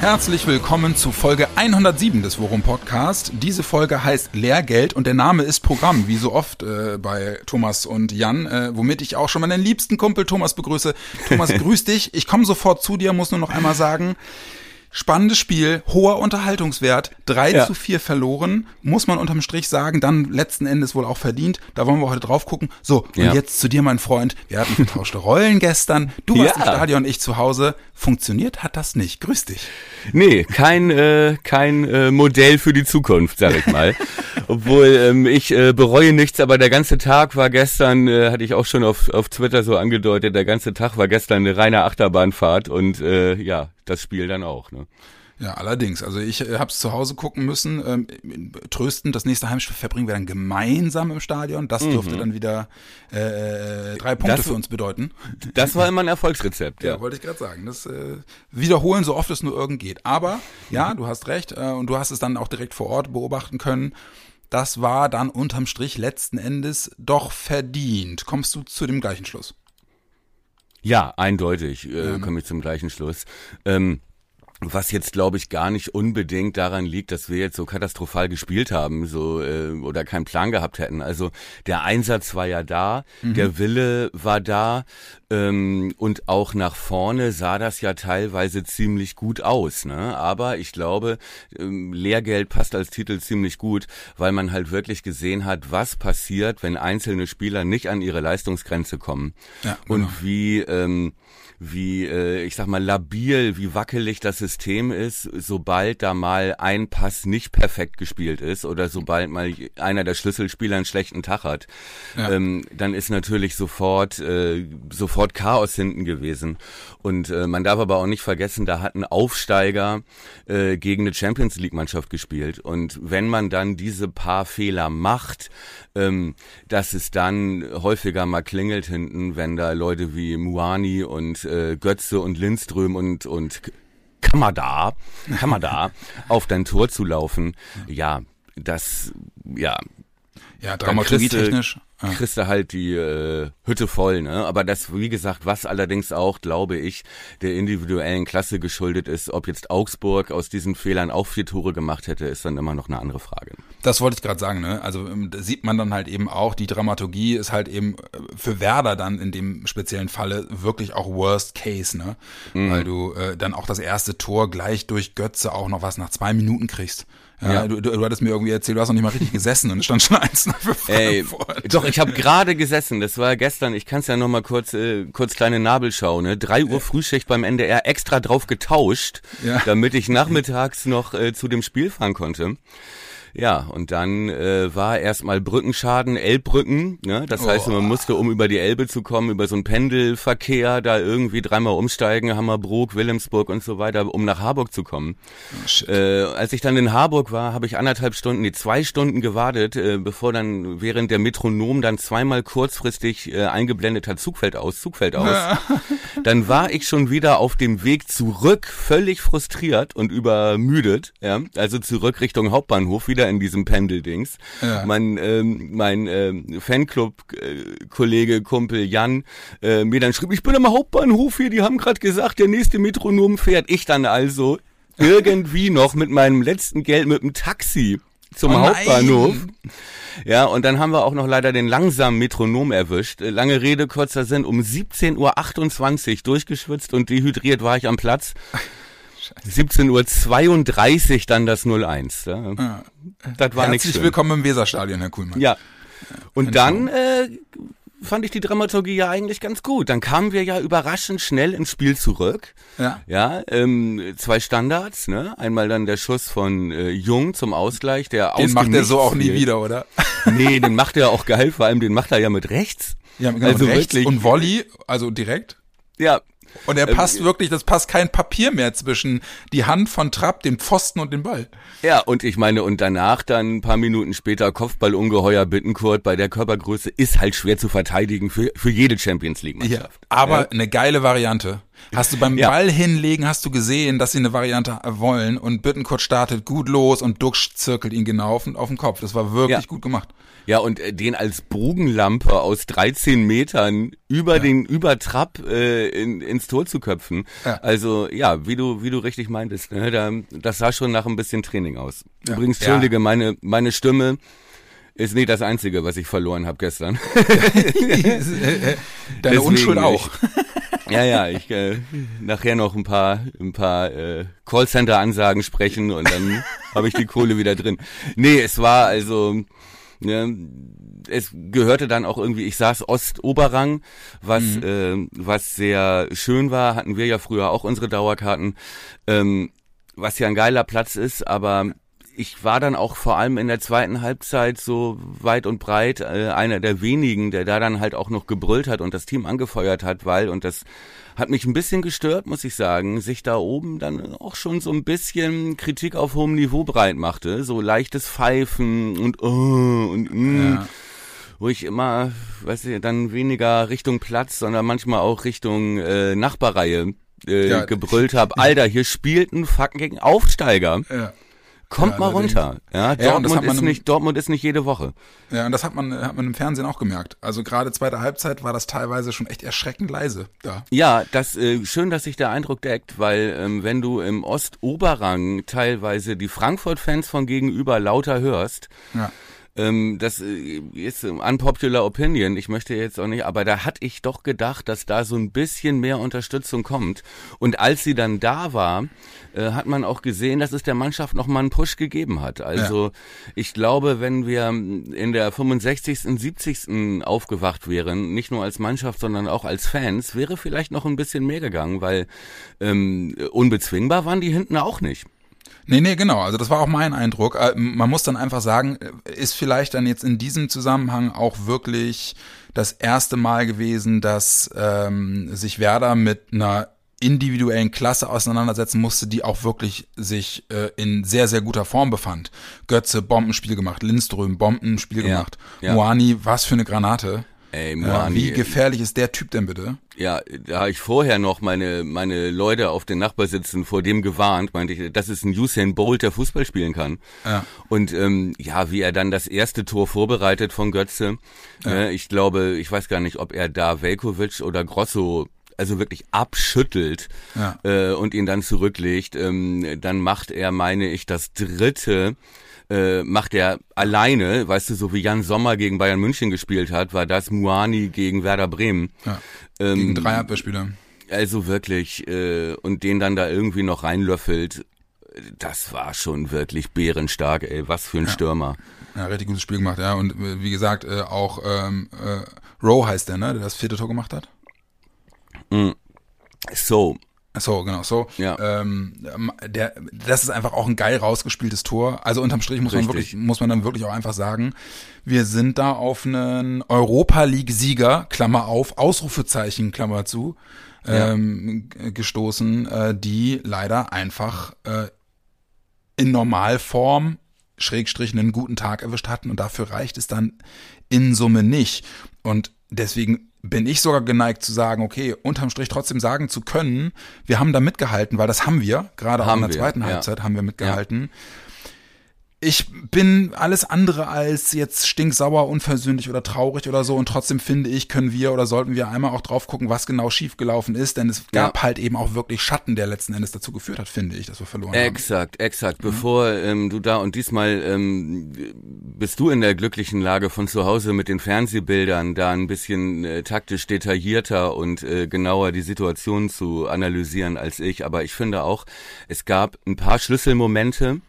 Herzlich willkommen zu Folge 107 des Worum Podcast. Diese Folge heißt Lehrgeld und der Name ist Programm, wie so oft äh, bei Thomas und Jan, äh, womit ich auch schon meinen liebsten Kumpel Thomas begrüße. Thomas, grüß dich. Ich komme sofort zu dir, muss nur noch einmal sagen, Spannendes Spiel, hoher Unterhaltungswert, 3 ja. zu 4 verloren, muss man unterm Strich sagen, dann letzten Endes wohl auch verdient. Da wollen wir heute drauf gucken. So, und ja. jetzt zu dir, mein Freund. Wir hatten vertauschte Rollen gestern. Du warst ja. im Stadion, ich zu Hause. Funktioniert hat das nicht. Grüß dich. Nee, kein, äh, kein äh, Modell für die Zukunft, sag ich mal. Obwohl ähm, ich äh, bereue nichts, aber der ganze Tag war gestern, äh, hatte ich auch schon auf, auf Twitter so angedeutet, der ganze Tag war gestern eine reine Achterbahnfahrt und äh, ja, das Spiel dann auch. Ne? Ja, allerdings. Also ich äh, habe es zu Hause gucken müssen. Ähm, tröstend, das nächste Heimspiel verbringen wir dann gemeinsam im Stadion. Das mhm. dürfte dann wieder äh, drei Punkte das, für uns bedeuten. Das war immer ein Erfolgsrezept. Ja, ja wollte ich gerade sagen. Das äh, wiederholen, so oft es nur irgend geht. Aber ja, du hast recht äh, und du hast es dann auch direkt vor Ort beobachten können. Das war dann unterm Strich letzten Endes doch verdient. Kommst du zu dem gleichen Schluss? Ja, eindeutig äh, komme ich zum gleichen Schluss. Ähm, was jetzt glaube ich gar nicht unbedingt daran liegt, dass wir jetzt so katastrophal gespielt haben, so äh, oder keinen Plan gehabt hätten. Also der Einsatz war ja da, mhm. der Wille war da ähm, und auch nach vorne sah das ja teilweise ziemlich gut aus. Ne? Aber ich glaube, ähm, Lehrgeld passt als Titel ziemlich gut, weil man halt wirklich gesehen hat, was passiert, wenn einzelne Spieler nicht an ihre Leistungsgrenze kommen ja, genau. und wie ähm, wie, äh, ich sag mal, labil, wie wackelig das System ist, sobald da mal ein Pass nicht perfekt gespielt ist oder sobald mal einer der Schlüsselspieler einen schlechten Tag hat, ja. ähm, dann ist natürlich sofort, äh, sofort Chaos hinten gewesen. Und äh, man darf aber auch nicht vergessen, da hat ein Aufsteiger äh, gegen eine Champions League-Mannschaft gespielt. Und wenn man dann diese paar Fehler macht, ähm, dass es dann häufiger mal klingelt hinten, wenn da Leute wie Muani und äh, Götze und Lindström und, und Kamada, Kamada auf dein Tor zu laufen. Ja, das, ja. Ja, dramaturgietechnisch ja. kriegst du halt die äh, Hütte voll, ne? Aber das, wie gesagt, was allerdings auch, glaube ich, der individuellen Klasse geschuldet ist, ob jetzt Augsburg aus diesen Fehlern auch vier Tore gemacht hätte, ist dann immer noch eine andere Frage. Das wollte ich gerade sagen, ne? Also ähm, da sieht man dann halt eben auch, die Dramaturgie ist halt eben äh, für Werder dann in dem speziellen Falle wirklich auch Worst Case, ne? Mhm. Weil du äh, dann auch das erste Tor gleich durch Götze auch noch was nach zwei Minuten kriegst. Ja, ja. Du, du, du hattest mir irgendwie erzählt, du hast noch nicht mal richtig gesessen und es stand schon eins für. Ey, doch, ich habe gerade gesessen, das war gestern, ich kann es ja noch mal kurz, äh, kurz kleine Nabelschau, ne? Drei Uhr Frühschicht beim NDR extra drauf getauscht, ja. damit ich nachmittags noch äh, zu dem Spiel fahren konnte. Ja, und dann äh, war erstmal Brückenschaden, Elbbrücken. Ne? Das heißt, man musste, um über die Elbe zu kommen, über so einen Pendelverkehr da irgendwie dreimal umsteigen, Hammerbrook, Wilhelmsburg und so weiter, um nach Harburg zu kommen. Oh, äh, als ich dann in Harburg war, habe ich anderthalb Stunden, nee, zwei Stunden gewartet, äh, bevor dann während der Metronom dann zweimal kurzfristig äh, eingeblendet hat, Zugfeld aus, Zugfeld aus. dann war ich schon wieder auf dem Weg zurück, völlig frustriert und übermüdet, ja, also zurück Richtung Hauptbahnhof, wieder wieder in diesem Pendeldings. Ja. Mein, ähm, mein ähm, Fanclub-Kollege, Kumpel Jan äh, mir dann schrieb, ich bin am Hauptbahnhof hier, die haben gerade gesagt, der nächste Metronom fährt. Ich dann also irgendwie noch mit meinem letzten Geld mit dem Taxi zum oh Hauptbahnhof. Ja, und dann haben wir auch noch leider den langsamen Metronom erwischt. Äh, lange Rede, kurzer Sinn, um 17.28 Uhr durchgeschwitzt und dehydriert war ich am Platz. 17.32 Uhr dann das 01. Ja. Ah. Das war Herzlich willkommen im Weserstadion, Herr Kuhlmann. Ja. Und dann äh, fand ich die Dramaturgie ja eigentlich ganz gut. Dann kamen wir ja überraschend schnell ins Spiel zurück. Ja. Ja, ähm, zwei Standards, ne? Einmal dann der Schuss von äh, Jung zum Ausgleich, der Den macht er so auch nie wieder, oder? Nee, den macht er auch geil, vor allem den macht er ja mit rechts. Ja, genau, also mit rechts wirklich, und Volley, also direkt. Ja, und er passt ähm, wirklich, das passt kein Papier mehr zwischen die Hand von Trapp, dem Pfosten und dem Ball. Ja, und ich meine, und danach dann ein paar Minuten später Kopfballungeheuer Bittenkurt bei der Körpergröße ist halt schwer zu verteidigen für, für jede Champions League Mannschaft. Ja, aber ja. eine geile Variante. Hast du beim Ja. Ball hinlegen, hast du gesehen, dass sie eine Variante wollen und Bittenkurt startet gut los und Duxch zirkelt ihn genau auf, auf den Kopf. Das war wirklich Ja. gut gemacht. Ja, und äh, den als Bogenlampe aus 13 Metern über den Übertrapp äh, in, ins Tor zu köpfen. Ja. Also ja, wie du wie du richtig meintest, ne, da, das sah schon nach ein bisschen Training aus. Ja. Übrigens, Ja. entschuldige, meine meine Stimme ist nicht das einzige, was ich verloren habe gestern. Deine Deswegen, Unschuld auch. ja, ja, ich äh, nachher noch ein paar ein paar äh, Callcenter Ansagen sprechen und dann habe ich die Kohle wieder drin. Nee, es war also ne, es gehörte dann auch irgendwie, ich saß Ostoberrang, was äh, was sehr schön war, hatten wir ja früher auch unsere Dauerkarten, ähm, was ja ein geiler Platz ist, aber ich war dann auch vor allem in der zweiten Halbzeit so weit und breit äh, einer der wenigen, der da dann halt auch noch gebrüllt hat und das Team angefeuert hat, weil, und das hat mich ein bisschen gestört, muss ich sagen, sich da oben dann auch schon so ein bisschen Kritik auf hohem Niveau breit machte, so leichtes Pfeifen und oh, und mm, Ja. wo ich immer, weiß ich, dann weniger Richtung Platz, sondern manchmal auch Richtung äh, Nachbarreihe äh, Ja. gebrüllt habe, Alter, hier spielt ein fucking Aufsteiger. Ja. Kommt Ja, mal runter. Ja, Ja, Dortmund man ist nicht, Dortmund ist nicht jede Woche. Ja, und das hat man, hat man im Fernsehen auch gemerkt. Also gerade zweite Halbzeit war das teilweise schon echt erschreckend leise da. Ja, das äh, schön, dass sich der Eindruck deckt, weil ähm, wenn du im Ostoberrang teilweise die Frankfurt-Fans von gegenüber lauter hörst, Ja. Ähm, das äh, ist ähm, unpopular opinion, ich möchte jetzt auch nicht, aber da hatte ich doch gedacht, dass da so ein bisschen mehr Unterstützung kommt. Und als sie dann da war, äh, hat man auch gesehen, dass es der Mannschaft noch mal einen Push gegeben hat. Also ich glaube, wenn wir in der 65., 70. aufgewacht wären, nicht nur als Mannschaft, sondern auch als Fans, wäre vielleicht noch ein bisschen mehr gegangen, weil ähm, unbezwingbar waren die hinten auch nicht. Nee, nee, genau. Also das war auch mein Eindruck. Äh, Man muss dann einfach sagen, äh, ist vielleicht dann jetzt in diesem Zusammenhang auch wirklich das erste Mal gewesen, dass ähm, sich Werder mit einer individuellen Klasse auseinandersetzen musste, die auch wirklich sich äh, in sehr, sehr guter Form befand. Götze, Bombenspiel gemacht, Lindström, Bombenspiel Ja, gemacht. ja. Moani, was für eine Granate. Ey, Ja, Moani, wie gefährlich ist der Typ denn bitte? Ja, da habe ich vorher noch meine meine Leute auf den Nachbarsitzen vor dem gewarnt, meinte ich, das ist ein Usain Bolt, der Fußball spielen kann. Ja. Und ähm, ja, wie er dann das erste Tor vorbereitet von Götze, äh, ich glaube, ich weiß gar nicht, ob er da Velkovic oder Grosso also wirklich abschüttelt Ja. äh, und ihn dann zurücklegt, ähm, dann macht er, meine ich, das dritte äh, macht er alleine, weißt du, so wie Jan Sommer gegen Bayern München gespielt hat, war das Muani gegen Werder Bremen. Ja. Ähm, Gegen drei Abwehrspieler. also wirklich, äh, und den dann da irgendwie noch reinlöffelt, das war schon wirklich bärenstark, ey, was für ein Stürmer. Ja, richtig gutes Spiel gemacht, ja. Und äh, wie gesagt, äh, auch ähm, äh, Rowe heißt der, ne, der das vierte Tor gemacht hat. So, Ach So, genau, so. Ja. Ähm, der, das ist einfach auch ein geil rausgespieltes Tor. Also unterm Strich muss man wirklich, muss man dann wirklich auch einfach sagen, wir sind da auf einen Europa League Sieger, Klammer auf, Ausrufezeichen, Klammer zu, Ja. ähm, gestoßen, äh, die leider einfach äh, in Normalform Schrägstrich einen guten Tag erwischt hatten und dafür reicht es dann in Summe nicht. Und deswegen bin ich sogar geneigt zu sagen, okay, unterm Strich trotzdem sagen zu können, wir haben da mitgehalten, weil das haben wir, gerade auch Haben in der wir, zweiten ja. Halbzeit haben wir mitgehalten. Ich bin alles andere als jetzt stinksauer, unversöhnlich oder traurig oder so und trotzdem finde ich, können wir oder sollten wir einmal auch drauf gucken, was genau schiefgelaufen ist, denn es gab Ja. halt eben auch wirklich Schatten, der letzten Endes dazu geführt hat, finde ich, dass wir verloren haben. Exakt, exakt. Bevor ähm, du da und diesmal ähm, bist du in der glücklichen Lage von zu Hause mit den Fernsehbildern da ein bisschen äh, taktisch detaillierter und äh, genauer die Situation zu analysieren als ich. Aber ich finde auch, es gab ein paar Schlüsselmomente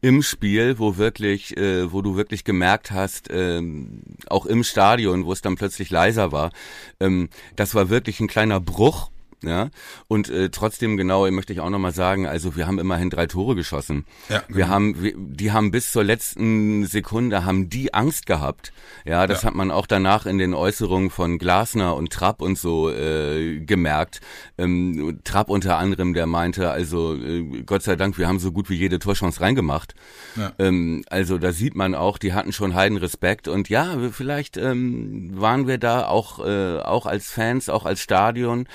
im Spiel, wo wirklich, äh, wo du wirklich gemerkt hast, ähm, auch im Stadion, wo es dann plötzlich leiser war, ähm, das war wirklich ein kleiner Bruch. Ja, und äh, trotzdem genau möchte ich auch nochmal sagen, also wir haben immerhin drei Tore geschossen. Ja, Wir genau. haben, wir, die haben bis zur letzten Sekunde haben die Angst gehabt. Ja, das Ja. hat man auch danach in den Äußerungen von Glasner und Trapp und so äh, gemerkt. Ähm, Trapp unter anderem, der meinte, also äh, Gott sei Dank, wir haben so gut wie jede Torchance reingemacht. Ja. Ähm, also da sieht man auch, die hatten schon heiden Respekt und ja, wir- vielleicht ähm, waren wir da auch äh, auch als Fans, auch als Stadion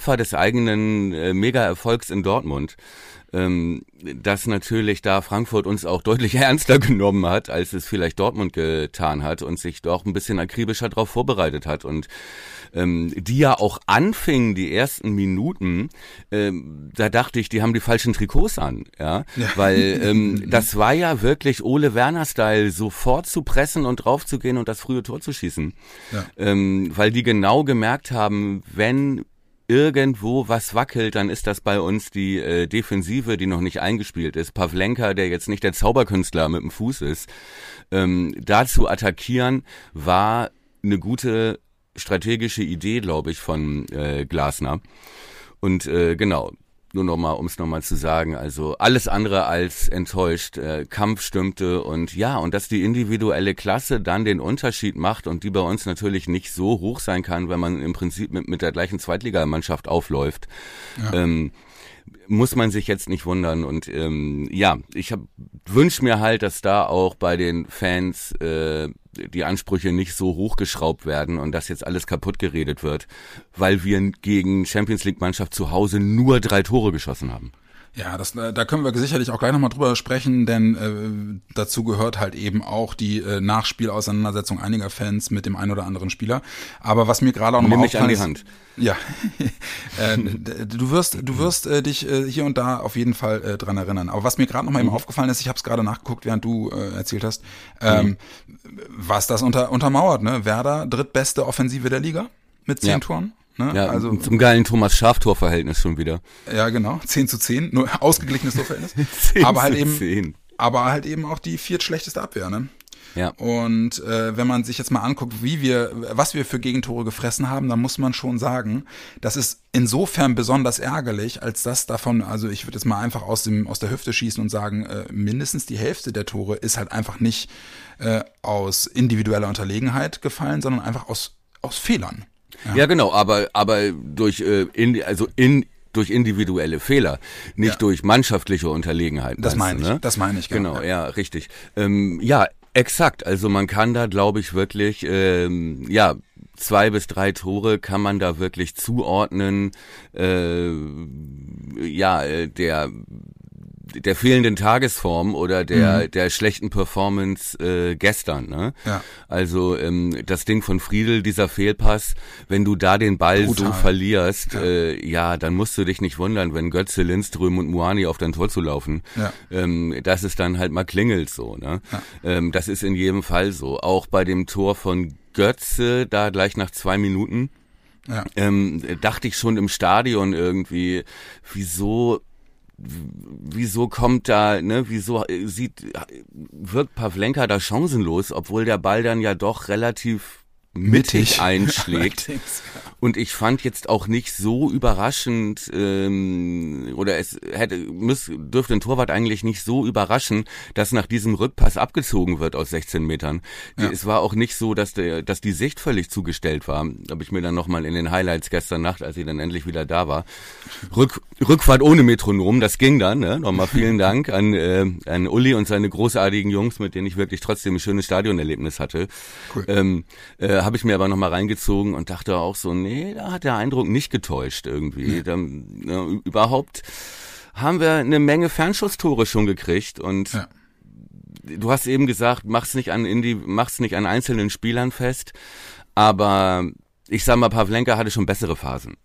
Opfer des eigenen äh, Mega-Erfolgs in Dortmund ähm, dass natürlich da Frankfurt uns auch deutlich ernster genommen hat, als es vielleicht Dortmund getan hat und sich doch ein bisschen akribischer darauf vorbereitet hat und ähm, die ja auch anfingen, die ersten Minuten, ähm, da dachte ich, die haben die falschen Trikots an, ja, ja. weil ähm, das war ja wirklich Ole Werner-Style, sofort zu pressen und draufzugehen und das frühe Tor zu schießen, ja. ähm, weil die genau gemerkt haben, wenn irgendwo was wackelt, dann ist das bei uns die äh, Defensive, die noch nicht eingespielt ist. Pavlenka, der jetzt nicht der Zauberkünstler mit dem Fuß ist, ähm, da zu attackieren, war eine gute strategische Idee, glaube ich, von äh, Glasner. Und äh, genau, nur nochmal, um es nochmal zu sagen, also alles andere als enttäuscht. Äh, Kampf stimmte und ja, und dass die individuelle Klasse dann den Unterschied macht und die bei uns natürlich nicht so hoch sein kann, wenn man im Prinzip mit, mit der gleichen Zweitligamannschaft aufläuft. Ja. Ähm, muss man sich jetzt nicht wundern. Und ähm, ja, ich wünsche mir halt, dass da auch bei den Fans äh, die Ansprüche nicht so hochgeschraubt werden und dass jetzt alles kaputt geredet wird, weil wir gegen Champions League Mannschaft zu Hause nur drei Tore geschossen haben. Ja, das, äh, da können wir sicherlich auch gleich nochmal drüber sprechen, denn äh, dazu gehört halt eben auch die äh, Nachspielauseinandersetzung einiger Fans mit dem einen oder anderen Spieler. Aber was mir gerade auch nochmal aufgefallen an die Hand. Ja, äh, du wirst, du wirst äh, dich äh, hier und da auf jeden Fall äh, dran erinnern. Aber was mir gerade nochmal mhm. eben aufgefallen ist, ich habe es gerade nachgeguckt, während du äh, erzählt hast, ähm, mhm. was das unter, untermauert, ne? Werder, drittbeste Offensive der Liga mit zehn ja. Toren. Ne? Ja, also, zum geilen Thomas Schaf-Torverhältnis schon wieder. Ja, genau. 10 zu 10, nur ausgeglichenes Torverhältnis. 10 aber halt eben, 10. aber halt eben auch die viertschlechteste Abwehr, ne? Ja. Und äh, wenn man sich jetzt mal anguckt, wie wir, was wir für Gegentore gefressen haben, dann muss man schon sagen, das ist insofern besonders ärgerlich, als dass davon, also ich würde jetzt mal einfach aus dem aus der Hüfte schießen und sagen, äh, mindestens die Hälfte der Tore ist halt einfach nicht äh, aus individueller Unterlegenheit gefallen, sondern einfach aus aus Fehlern. Ja, ja genau, aber aber durch äh, in, also in durch individuelle Fehler, nicht ja. durch mannschaftliche Unterlegenheit. Das meine ich. Ne? Das meine ich. Genau, genau ja. richtig. Ähm, ja, exakt. Also man kann da, glaube ich, wirklich, ähm, ja, zwei bis drei Tore kann man da wirklich zuordnen. Äh, ja, äh, der der fehlenden Tagesform oder der mhm. der schlechten Performance äh, gestern. Ne? Ja. Also ähm, das Ding von Friedel, dieser Fehlpass, wenn du da den Ball Brutal. so verlierst, ja. Äh, ja, dann musst du dich nicht wundern, wenn Götze, Lindström und Muani auf dein Tor zu laufen. Ja. Ähm, dass es dann halt mal klingelt so. Ne? Ja. Ähm, das ist in jedem Fall so. Auch bei dem Tor von Götze, da gleich nach zwei Minuten. Ja. Ähm, dachte ich schon im Stadion irgendwie, wieso wieso kommt da, ne, wieso äh, sieht, wirkt Pavlenka da chancenlos, obwohl der Ball dann ja doch relativ mittig einschlägt. Und ich fand jetzt auch nicht so überraschend, ähm, oder es hätte, müß, dürfte ein Torwart eigentlich nicht so überraschen, dass nach diesem Rückpass abgezogen wird aus 16 Metern. Ja. Es war auch nicht so, dass, der, dass die Sicht völlig zugestellt war. Habe ich mir dann nochmal in den Highlights gestern Nacht, als sie dann endlich wieder da war. Rück, Rückfahrt ohne Metronom, das ging dann. Ne? Nochmal vielen Dank an, äh, an Uli und seine großartigen Jungs, mit denen ich wirklich trotzdem ein schönes Stadionerlebnis hatte. Cool. Ähm, äh, habe ich mir aber nochmal reingezogen und dachte auch so, nee, da hat der Eindruck nicht getäuscht irgendwie. Ja. Da, ja, überhaupt haben wir eine Menge Fernschusstore schon gekriegt und ja. du hast eben gesagt, mach's nicht an Indie, mach's nicht an einzelnen Spielern fest, aber ich sag mal, Pavlenka hatte schon bessere Phasen.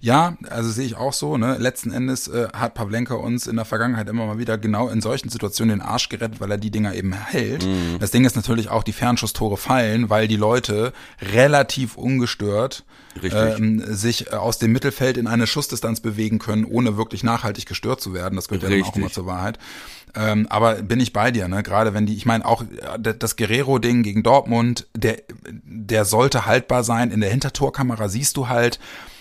Ja, also sehe ich auch so. Ne? Letzten Endes äh, hat Pavlenka uns in der Vergangenheit immer mal wieder genau in solchen Situationen den Arsch gerettet, weil er die Dinger eben hält. Mhm. Das Ding ist natürlich auch, die Fernschusstore fallen, weil die Leute relativ ungestört ähm, sich aus dem Mittelfeld in eine Schussdistanz bewegen können, ohne wirklich nachhaltig gestört zu werden. Das gehört Richtig. ja dann auch immer zur Wahrheit. Ähm, aber bin ich bei dir, ne? Gerade wenn die, ich meine auch äh, das Guerrero-Ding gegen Dortmund, der, der sollte haltbar sein. In der Hintertorkamera siehst du halt,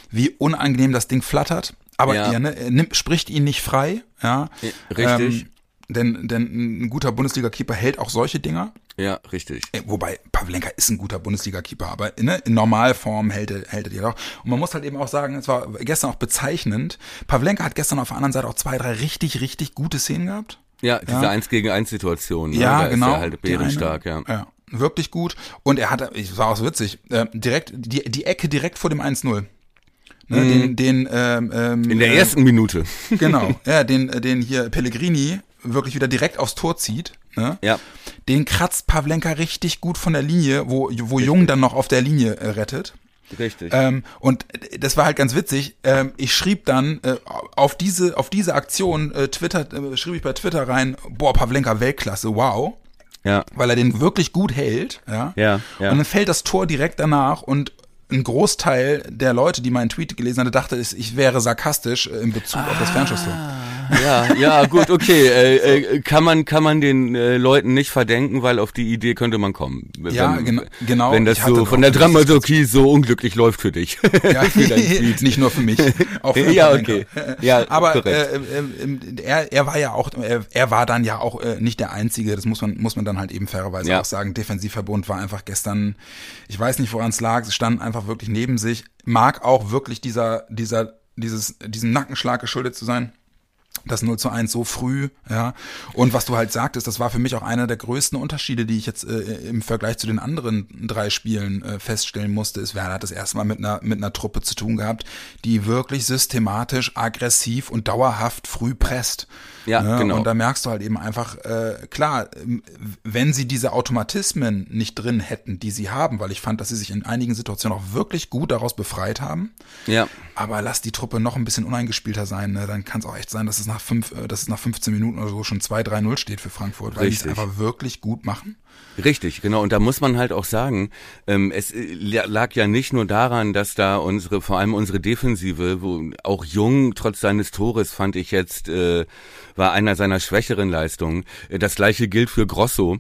wie unangenehm das Ding flattert. Aber ja. er, ne, nimmt, spricht ihn nicht frei. Ja, richtig. Ähm, denn, denn ein guter Bundesliga-Keeper hält auch solche Dinger. Ja, richtig. Äh, wobei Pavlenka ist ein guter Bundesliga-Keeper, aber in, ne, in Normalform hält er, hält er die auch. Und man muss halt eben auch sagen, es war gestern auch bezeichnend. Pavlenka hat gestern auf der anderen Seite auch zwei, drei richtig, richtig gute Szenen gehabt. Ja, diese ja. 1 gegen 1 Situation. Ne? Ja, da genau. Ist er halt bärenstark, ja. ja. Wirklich gut. Und er hat, es war auch so witzig, äh, direkt, die, die Ecke direkt vor dem 1-0 ne, Mhm. den, den ähm, ähm, In der äh, ersten Minute. genau, ja, den, äh, den hier Pellegrini wirklich wieder direkt aufs Tor zieht. Ne? Ja. Den kratzt Pavlenka richtig gut von der Linie, wo, wo Jung dann noch auf der Linie äh, rettet. Richtig. Ähm, und das war halt ganz witzig. Ähm, ich schrieb dann äh, auf diese auf diese Aktion äh, Twitter äh, schrieb ich bei Twitter rein, boah Pavlenka Weltklasse, wow, ja. weil er den wirklich gut hält, ja. Ja, ja. Und dann fällt das Tor direkt danach und ein Großteil der Leute, die meinen Tweet gelesen hatte, dachte, ich wäre sarkastisch äh, in Bezug auf das Fernschusstor. Ja, ja, gut, okay. Äh, äh, kann man kann man den äh, Leuten nicht verdenken, weil auf die Idee könnte man kommen. Wenn, Ja, gena- genau. Wenn das so von der Dramaturgie so unglücklich läuft für dich. Ja, für nicht nur für mich. Auch für Ja, okay. Ja, aber äh, äh, er, er war ja auch, er, er war dann ja auch äh, nicht der Einzige. Das muss man muss man dann halt eben fairerweise Ja. auch sagen. Defensivverbund war einfach gestern, ich weiß nicht, woran es lag. Sie standen einfach wirklich neben sich. Mag auch wirklich dieser dieser dieses diesem Nackenschlag geschuldet zu sein. Das 0 zu 1 so früh, ja. Und was du halt sagtest, das war für mich auch einer der größten Unterschiede, die ich jetzt äh, im Vergleich zu den anderen drei Spielen äh, feststellen musste, ist, Werder hat das erste Mal mit einer, mit einer Truppe zu tun gehabt, die wirklich systematisch, aggressiv und dauerhaft früh presst. Ja, Ne? genau. Und da merkst du halt eben einfach, äh, klar, ähm, wenn sie diese Automatismen nicht drin hätten, die sie haben, weil ich fand, dass sie sich in einigen Situationen auch wirklich gut daraus befreit haben, ja. aber lass die Truppe noch ein bisschen uneingespielter sein, ne? dann kann es auch echt sein, dass es nach fünf, äh, dass es nach 15 Minuten oder so schon 2-3-0 steht für Frankfurt, weil die es einfach wirklich gut machen. Richtig, genau. Und da muss man halt auch sagen, ähm, es äh, lag ja nicht nur daran, dass da unsere, vor allem unsere Defensive, wo auch Jung trotz seines Tores fand ich jetzt, äh, war einer seiner schwächeren Leistungen. Äh, Das gleiche gilt für Grosso,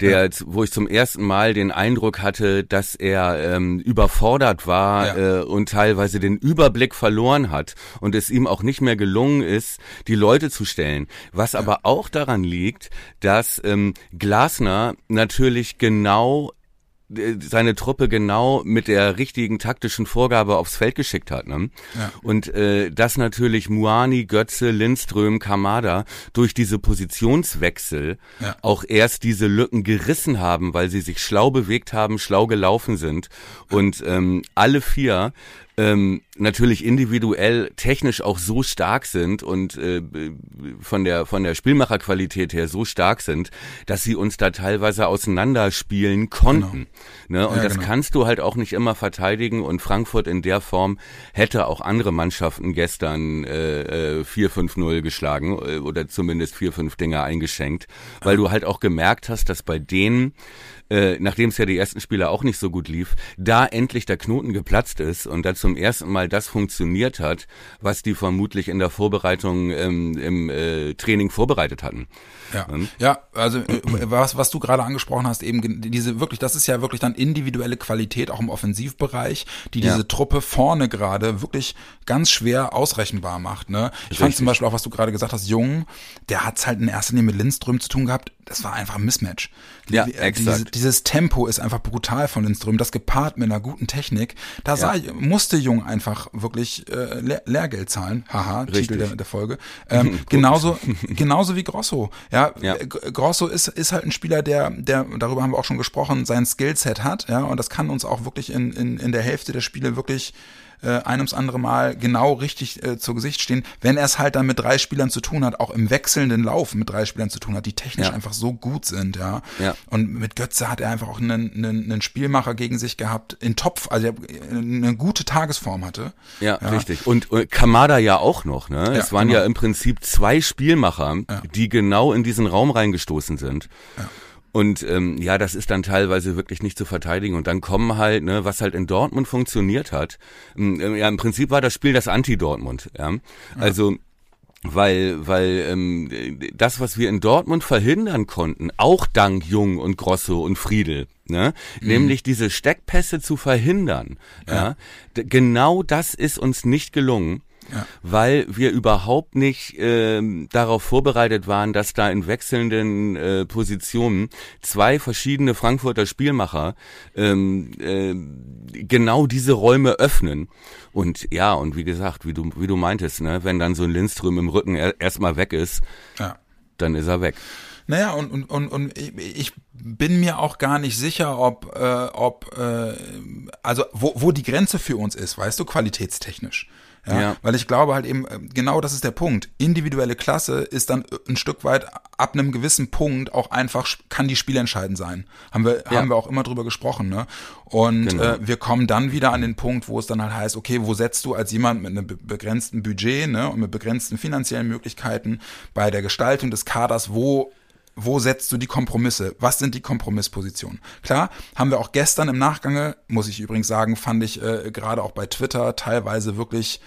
der, jetzt- wo ich zum ersten Mal den Eindruck hatte, dass er ähm, überfordert war Ja. äh, und teilweise den Überblick verloren hat und es ihm auch nicht mehr gelungen ist, die Leute zu stellen. Was aber auch daran liegt, dass ähm, Glasner natürlich genau äh, seine Truppe genau mit der richtigen taktischen Vorgabe aufs Feld geschickt hat. Ne? Ja. Und äh, dass natürlich Muani, Götze, Lindström, Kamada durch diese Positionswechsel Ja. auch erst diese Lücken gerissen haben, weil sie sich schlau bewegt haben, schlau gelaufen sind. Und ähm, alle vier ähm, natürlich individuell technisch auch so stark sind und äh, von der von der Spielmacherqualität her so stark sind, dass sie uns da teilweise auseinanderspielen konnten. Ne? Und Ja, das genau. kannst du halt auch nicht immer verteidigen und Frankfurt in der Form hätte auch andere Mannschaften gestern äh, äh, 4-5-0 geschlagen äh, oder zumindest 4-5 Dinger eingeschenkt, weil du halt auch gemerkt hast, dass bei denen äh, nachdem es ja die ersten Spiele auch nicht so gut lief, da endlich der Knoten geplatzt ist und da zum ersten Mal das funktioniert hat, was die vermutlich in der Vorbereitung ähm, im äh, Training vorbereitet hatten. Ja, Mhm. ja also äh, was, was du gerade angesprochen hast, eben diese wirklich, das ist ja wirklich dann individuelle Qualität auch im Offensivbereich, die diese Ja. Truppe vorne gerade wirklich ganz schwer ausrechenbar macht. Ne? Ich fand Richtig. zum Beispiel auch, was du gerade gesagt hast, Jung, der hat's halt in erster Linie mit Lindström zu tun gehabt. Das war einfach ein Mismatch. Ja, Die- exakt. Diese, dieses Tempo ist einfach brutal von Lindström, das gepaart mit einer guten Technik. Da sah, musste Jung einfach wirklich äh, Lehr Lehrgeld zahlen. Haha, Titel der, der Folge. Ähm, genauso, genauso wie Grosso. Ja, Ja. G- Grosso ist, ist halt ein Spieler, der, der, darüber haben wir auch schon gesprochen, sein Skillset hat, ja, und das kann uns auch wirklich in, in, in der Hälfte der Spiele wirklich äh, ein ums andere Mal genau richtig äh, zu Gesicht stehen, wenn er es halt dann mit drei Spielern zu tun hat, auch im wechselnden Lauf mit drei Spielern zu tun hat, die technisch Ja. einfach so gut sind, ja. Ja. Und mit Götze hat er einfach auch einen, einen, einen Spielmacher gegen sich gehabt, in Topf, also er eine gute Tagesform hatte. Ja, richtig. Und, und Kamada ja auch noch. Ne? es waren genau. ja im Prinzip zwei Spielmacher, die genau in diesen Raum reingestoßen sind. Und ähm, ja, das ist dann teilweise wirklich nicht zu verteidigen. Und dann kommen halt, ne, was halt in Dortmund funktioniert hat. ähm, Ja, im Prinzip war das Spiel das Anti-Dortmund. Ja? Also weil weil ähm, das, was wir in Dortmund verhindern konnten, auch dank Jung und Grosso und Friedel, ne, nämlich diese Steckpässe zu verhindern, ja, d- genau das ist uns nicht gelungen. Ja. Weil wir überhaupt nicht ähm, darauf vorbereitet waren, dass da in wechselnden äh, Positionen zwei verschiedene Frankfurter Spielmacher ähm, äh, genau diese Räume öffnen. Und ja, und wie gesagt, wie du, wie du meintest, ne, wenn dann so ein Lindström im Rücken er, erstmal weg ist, Ja. dann ist er weg. Naja, und, und, und, und ich bin mir auch gar nicht sicher, ob, äh, ob äh, also wo, wo die Grenze für uns ist, weißt du, qualitätstechnisch. Ja, ja, Weil ich glaube halt eben, äh, genau das ist der Punkt. Individuelle Klasse ist dann ein Stück weit ab einem gewissen Punkt auch einfach, kann die spielentscheidend sein. Haben wir, ja. haben wir auch immer drüber gesprochen, ne? Und genau. äh, wir kommen dann wieder an den Punkt, wo es dann halt heißt, okay, wo setzt du als jemand mit einem begrenzten Budget, ne, und mit begrenzten finanziellen Möglichkeiten bei der Gestaltung des Kaders, wo wo setzt du die Kompromisse? Was sind die Kompromisspositionen? Klar, haben wir auch gestern im Nachgange, muss ich übrigens sagen, fand ich äh, gerade auch bei Twitter teilweise wirklich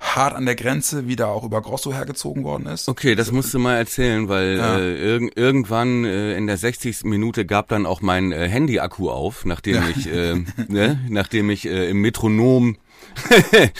hart an der Grenze, wie da auch über Grosso hergezogen worden ist. Okay, das musst du mal erzählen, weil ja. äh, irg irgendwann äh, in der 60. Minute gab dann auch mein äh, Handy-Akku auf, nachdem ja. ich, äh, ne, nachdem ich äh, im Metronom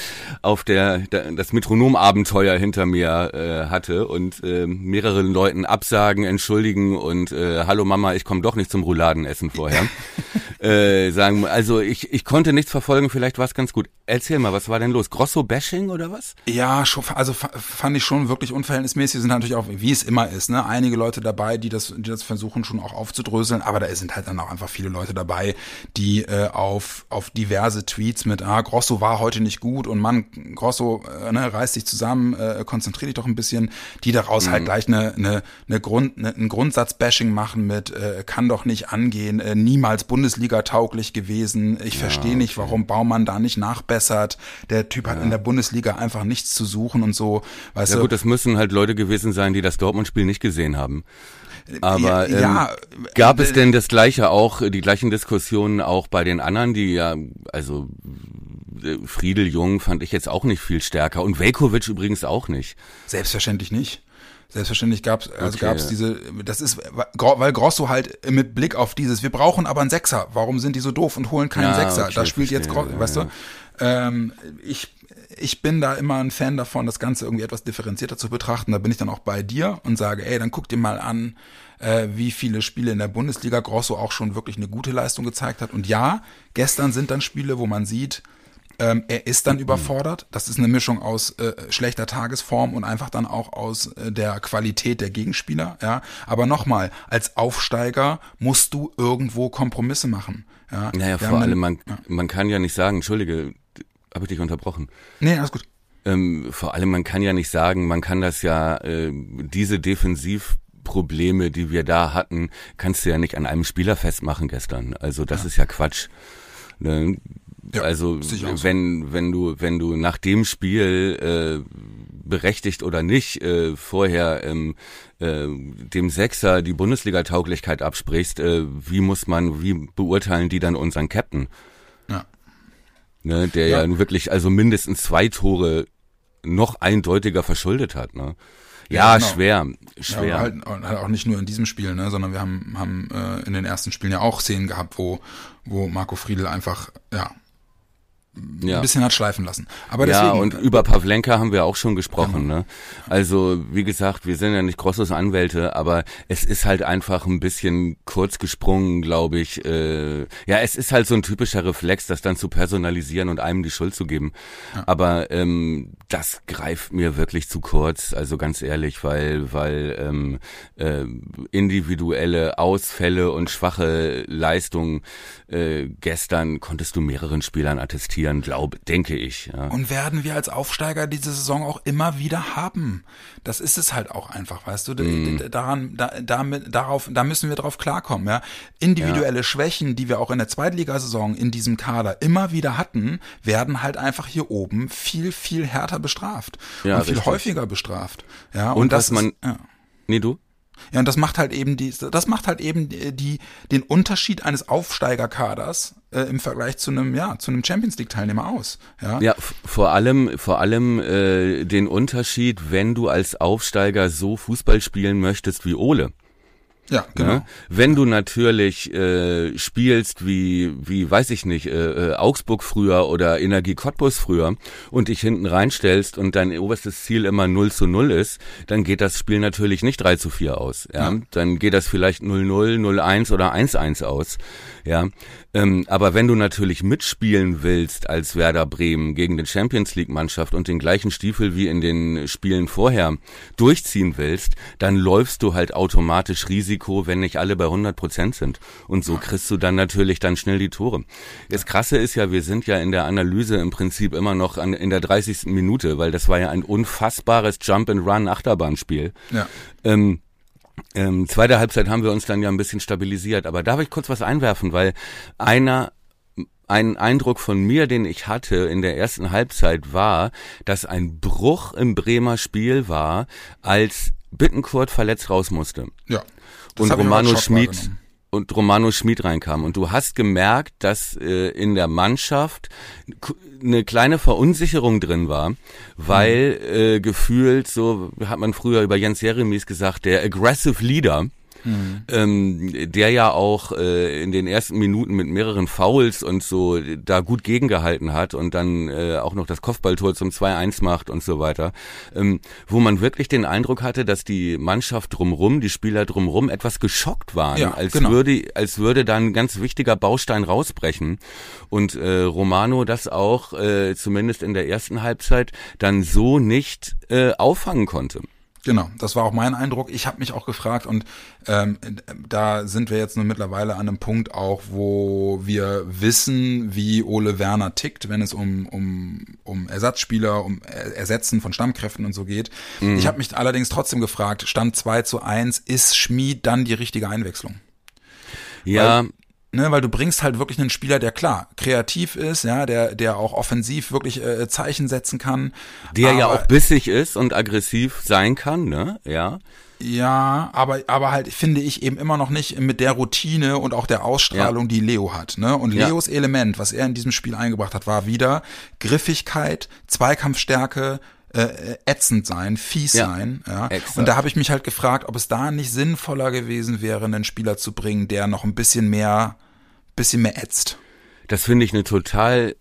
auf der, das Metronomabenteuer hinter mir äh, hatte und äh, mehreren Leuten absagen, entschuldigen und äh, hallo Mama, ich komme doch nicht zum Rouladenessen vorher. äh, sagen, also ich, ich konnte nichts verfolgen, vielleicht war es ganz gut. Erzähl mal, was war denn los? Grosso-Bashing oder was? Ja, schon, also fand ich schon wirklich unverhältnismäßig. Sind natürlich auch, wie es immer ist, ne, einige Leute dabei, die das, die das versuchen schon auch aufzudröseln, aber da sind halt dann auch einfach viele Leute dabei, die äh, auf, auf diverse Tweets mit, ah, Grosso war heute nicht gut und Mann, Grosso, äh, ne, reiß dich zusammen, äh, konzentrier dich doch ein bisschen, die daraus halt mhm. halt gleich eine, eine, eine Grund, eine, ein Grundsatz-Bashing machen mit, äh, kann doch nicht angehen, äh, niemals Bundesliga tauglich gewesen, ich ja, verstehe nicht, okay. warum Baumann da nicht nachbessert, der Typ hat in der Bundesliga einfach nichts zu suchen und so, weißt ja, du. Ja gut, das müssen halt Leute gewesen sein, die das Dortmund-Spiel nicht gesehen haben. Aber ähm, ja, gab es denn das gleiche auch, die gleichen Diskussionen auch bei den anderen, die ja, also äh, Friedel Jung fand ich jetzt auch nicht viel stärker und Velkovic übrigens auch nicht. Selbstverständlich nicht. Selbstverständlich gab es, also okay. gab es diese, das ist, weil Grosso halt mit Blick auf dieses, wir brauchen aber einen Sechser, warum sind die so doof und holen keinen ja, Sechser? Okay, da spielt verstehe, jetzt Grosso, weißt ja. du? Ähm, ich, ich bin da immer ein Fan davon, das Ganze irgendwie etwas differenzierter zu betrachten. Da bin ich dann auch bei dir und sage, ey, dann guck dir mal an, äh, wie viele Spiele in der Bundesliga Grosso auch schon wirklich eine gute Leistung gezeigt hat. Und ja, gestern sind dann Spiele, wo man sieht, ähm, er ist dann überfordert. Das ist eine Mischung aus äh, schlechter Tagesform und einfach dann auch aus äh, der Qualität der Gegenspieler. Ja, aber nochmal, als Aufsteiger musst du irgendwo Kompromisse machen. Ja, naja, vor allem man ja. man kann ja nicht sagen, entschuldige, habe ich dich unterbrochen. Nee, alles gut. Ähm, vor allem man kann ja nicht sagen, man kann das ja äh, diese Defensivprobleme, die wir da hatten, kannst du ja nicht an einem Spieler festmachen gestern. Also das ja. ist ja Quatsch. Ja, also wenn wenn du wenn du nach dem Spiel äh, berechtigt oder nicht äh, vorher ähm, äh, dem Sechser die Bundesliga-Tauglichkeit absprichst, äh, wie muss man wie beurteilen die dann unseren Captain? Ja. Ne, der ja. ja wirklich also mindestens zwei Tore noch eindeutiger verschuldet hat. Ne? Ja, ja genau. schwer, schwer. Ja, halt, halt, auch nicht nur in diesem Spiel, ne, sondern wir haben, haben äh, in den ersten Spielen ja auch Szenen gehabt, wo, wo Marco Friedl einfach, ja, ja. ein bisschen hat schleifen lassen. Aber deswegen, ja, und über Pavlenka haben wir auch schon gesprochen. Genau. Ne? Also wie gesagt, wir sind ja nicht großes Anwälte, aber es ist halt einfach ein bisschen kurz gesprungen, glaube ich. Äh, ja, es ist halt so ein typischer Reflex, das dann zu personalisieren und einem die Schuld zu geben. Ja. Aber ähm, das greift mir wirklich zu kurz, also ganz ehrlich, weil weil ähm, äh, individuelle Ausfälle und schwache Leistungen äh, gestern konntest du mehreren Spielern attestieren, glaube, denke ich. Ja. Und werden wir als Aufsteiger diese Saison auch immer wieder haben. Das ist es halt auch einfach, weißt du. Mm. Daran, da, damit, darauf, da müssen wir drauf klarkommen. Ja. Individuelle ja. Schwächen, die wir auch in der Zweitligasaison in diesem Kader immer wieder hatten, werden halt einfach hier oben viel, viel härter bestraft ja, und viel richtig. häufiger bestraft. Ja, und, und das man, ist, ja. nee, du? Ja, und das macht halt eben die, das macht halt eben die, den Unterschied eines Aufsteigerkaders äh, im Vergleich zu einem, ja, zu einem Champions League Teilnehmer aus. Ja, ja vor allem, vor allem äh, den Unterschied, wenn du als Aufsteiger so Fußball spielen möchtest wie Ole. Ja, genau. Ne? Wenn du natürlich äh, spielst wie, wie weiß ich nicht, äh, äh, Augsburg früher oder Energie Cottbus früher und dich hinten reinstellst und dein oberstes Ziel immer 0 zu 0 ist, dann geht das Spiel natürlich nicht 3 zu 4 aus. Ja? ja. Dann geht das vielleicht 0-0, 0-1 oder 1-1 aus. Ja, ähm, aber wenn du natürlich mitspielen willst als Werder Bremen gegen den Champions League Mannschaft und den gleichen Stiefel wie in den Spielen vorher durchziehen willst, dann läufst du halt automatisch Risiko, wenn nicht alle bei 100 Prozent sind. Und so kriegst du dann natürlich dann schnell die Tore. Das Krasse ist ja, wir sind ja in der Analyse im Prinzip immer noch an, in der 30. Minute, weil das war ja ein unfassbares Jump and Run Achterbahnspiel. Ja. Ähm, ähm, zweite Halbzeit haben wir uns dann ja ein bisschen stabilisiert. Aber darf ich kurz was einwerfen, weil einer ein Eindruck von mir, den ich hatte in der ersten Halbzeit war, dass ein Bruch im Bremer Spiel war, als Bittenkurt verletzt raus musste. Ja. Und Romano Schmid und Romano Schmid reinkam. Und du hast gemerkt, dass äh, in der Mannschaft eine kleine Verunsicherung drin war, weil mhm. äh, gefühlt, so hat man früher über Jens Jeremies gesagt, der aggressive Leader, Mhm. Ähm, der ja auch äh, in den ersten Minuten mit mehreren Fouls und so da gut gegengehalten hat und dann äh, auch noch das Kopfballtor zum 2-1 macht und so weiter, ähm, wo man wirklich den Eindruck hatte, dass die Mannschaft drumrum, die Spieler drumrum etwas geschockt waren, ja, als genau. würde als würde da ein ganz wichtiger Baustein rausbrechen und äh, Romano das auch äh, zumindest in der ersten Halbzeit dann so nicht äh, auffangen konnte. Genau, das war auch mein Eindruck. Ich habe mich auch gefragt und ähm, da sind wir jetzt nur mittlerweile an einem Punkt auch, wo wir wissen, wie Ole Werner tickt, wenn es um, um, um Ersatzspieler, um Ersetzen von Stammkräften und so geht. Mhm. Ich habe mich allerdings trotzdem gefragt, Stand 2 zu 1, ist Schmied dann die richtige Einwechslung? Ja, Weil ne, weil du bringst halt wirklich einen Spieler, der klar kreativ ist, ja, der der auch offensiv wirklich äh, Zeichen setzen kann, der ja auch bissig ist und aggressiv sein kann, ne, ja. Ja, aber aber halt finde ich eben immer noch nicht mit der Routine und auch der Ausstrahlung, ja. die Leo hat, ne? Und Leos ja. Element, was er in diesem Spiel eingebracht hat, war wieder Griffigkeit, Zweikampfstärke, äh, ätzend sein, fies ja, sein. Ja. Exakt. Und da habe ich mich halt gefragt, ob es da nicht sinnvoller gewesen wäre, einen Spieler zu bringen, der noch ein bisschen mehr, bisschen mehr ätzt. Das finde ich eine total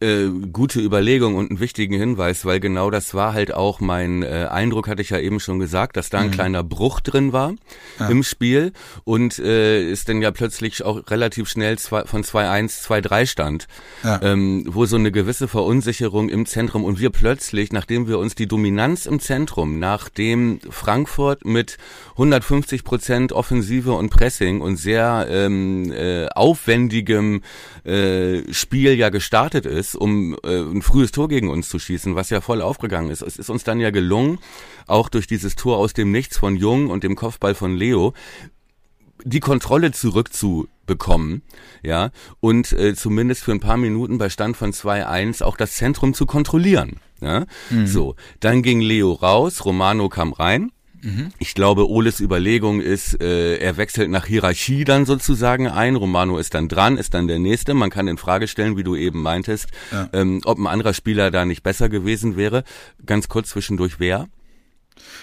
äh, gute Überlegung und einen wichtigen Hinweis, weil genau das war halt auch mein äh, Eindruck, hatte ich ja eben schon gesagt, dass da ein mhm. kleiner Bruch drin war ja. im Spiel und äh, ist dann ja plötzlich auch relativ schnell zwei, von 2-1, 2-3 stand, ja. ähm, wo so eine gewisse Verunsicherung im Zentrum und wir plötzlich, nachdem wir uns die Dominanz im Zentrum, nachdem Frankfurt mit 150 Prozent Offensive und Pressing und sehr ähm, äh, aufwendigem äh, Spiel ja gestartet ist, ist, um äh, ein frühes Tor gegen uns zu schießen, was ja voll aufgegangen ist. Es ist uns dann ja gelungen, auch durch dieses Tor aus dem Nichts von Jung und dem Kopfball von Leo, die Kontrolle zurückzubekommen, ja, und äh, zumindest für ein paar Minuten bei Stand von 2-1 auch das Zentrum zu kontrollieren. Ja? Mhm. So, dann ging Leo raus, Romano kam rein Mhm. Ich glaube, Oles Überlegung ist, äh, er wechselt nach Hierarchie dann sozusagen ein. Romano ist dann dran, ist dann der Nächste. Man kann in Frage stellen, wie du eben meintest, ja. ähm, ob ein anderer Spieler da nicht besser gewesen wäre. Ganz kurz zwischendurch, wer?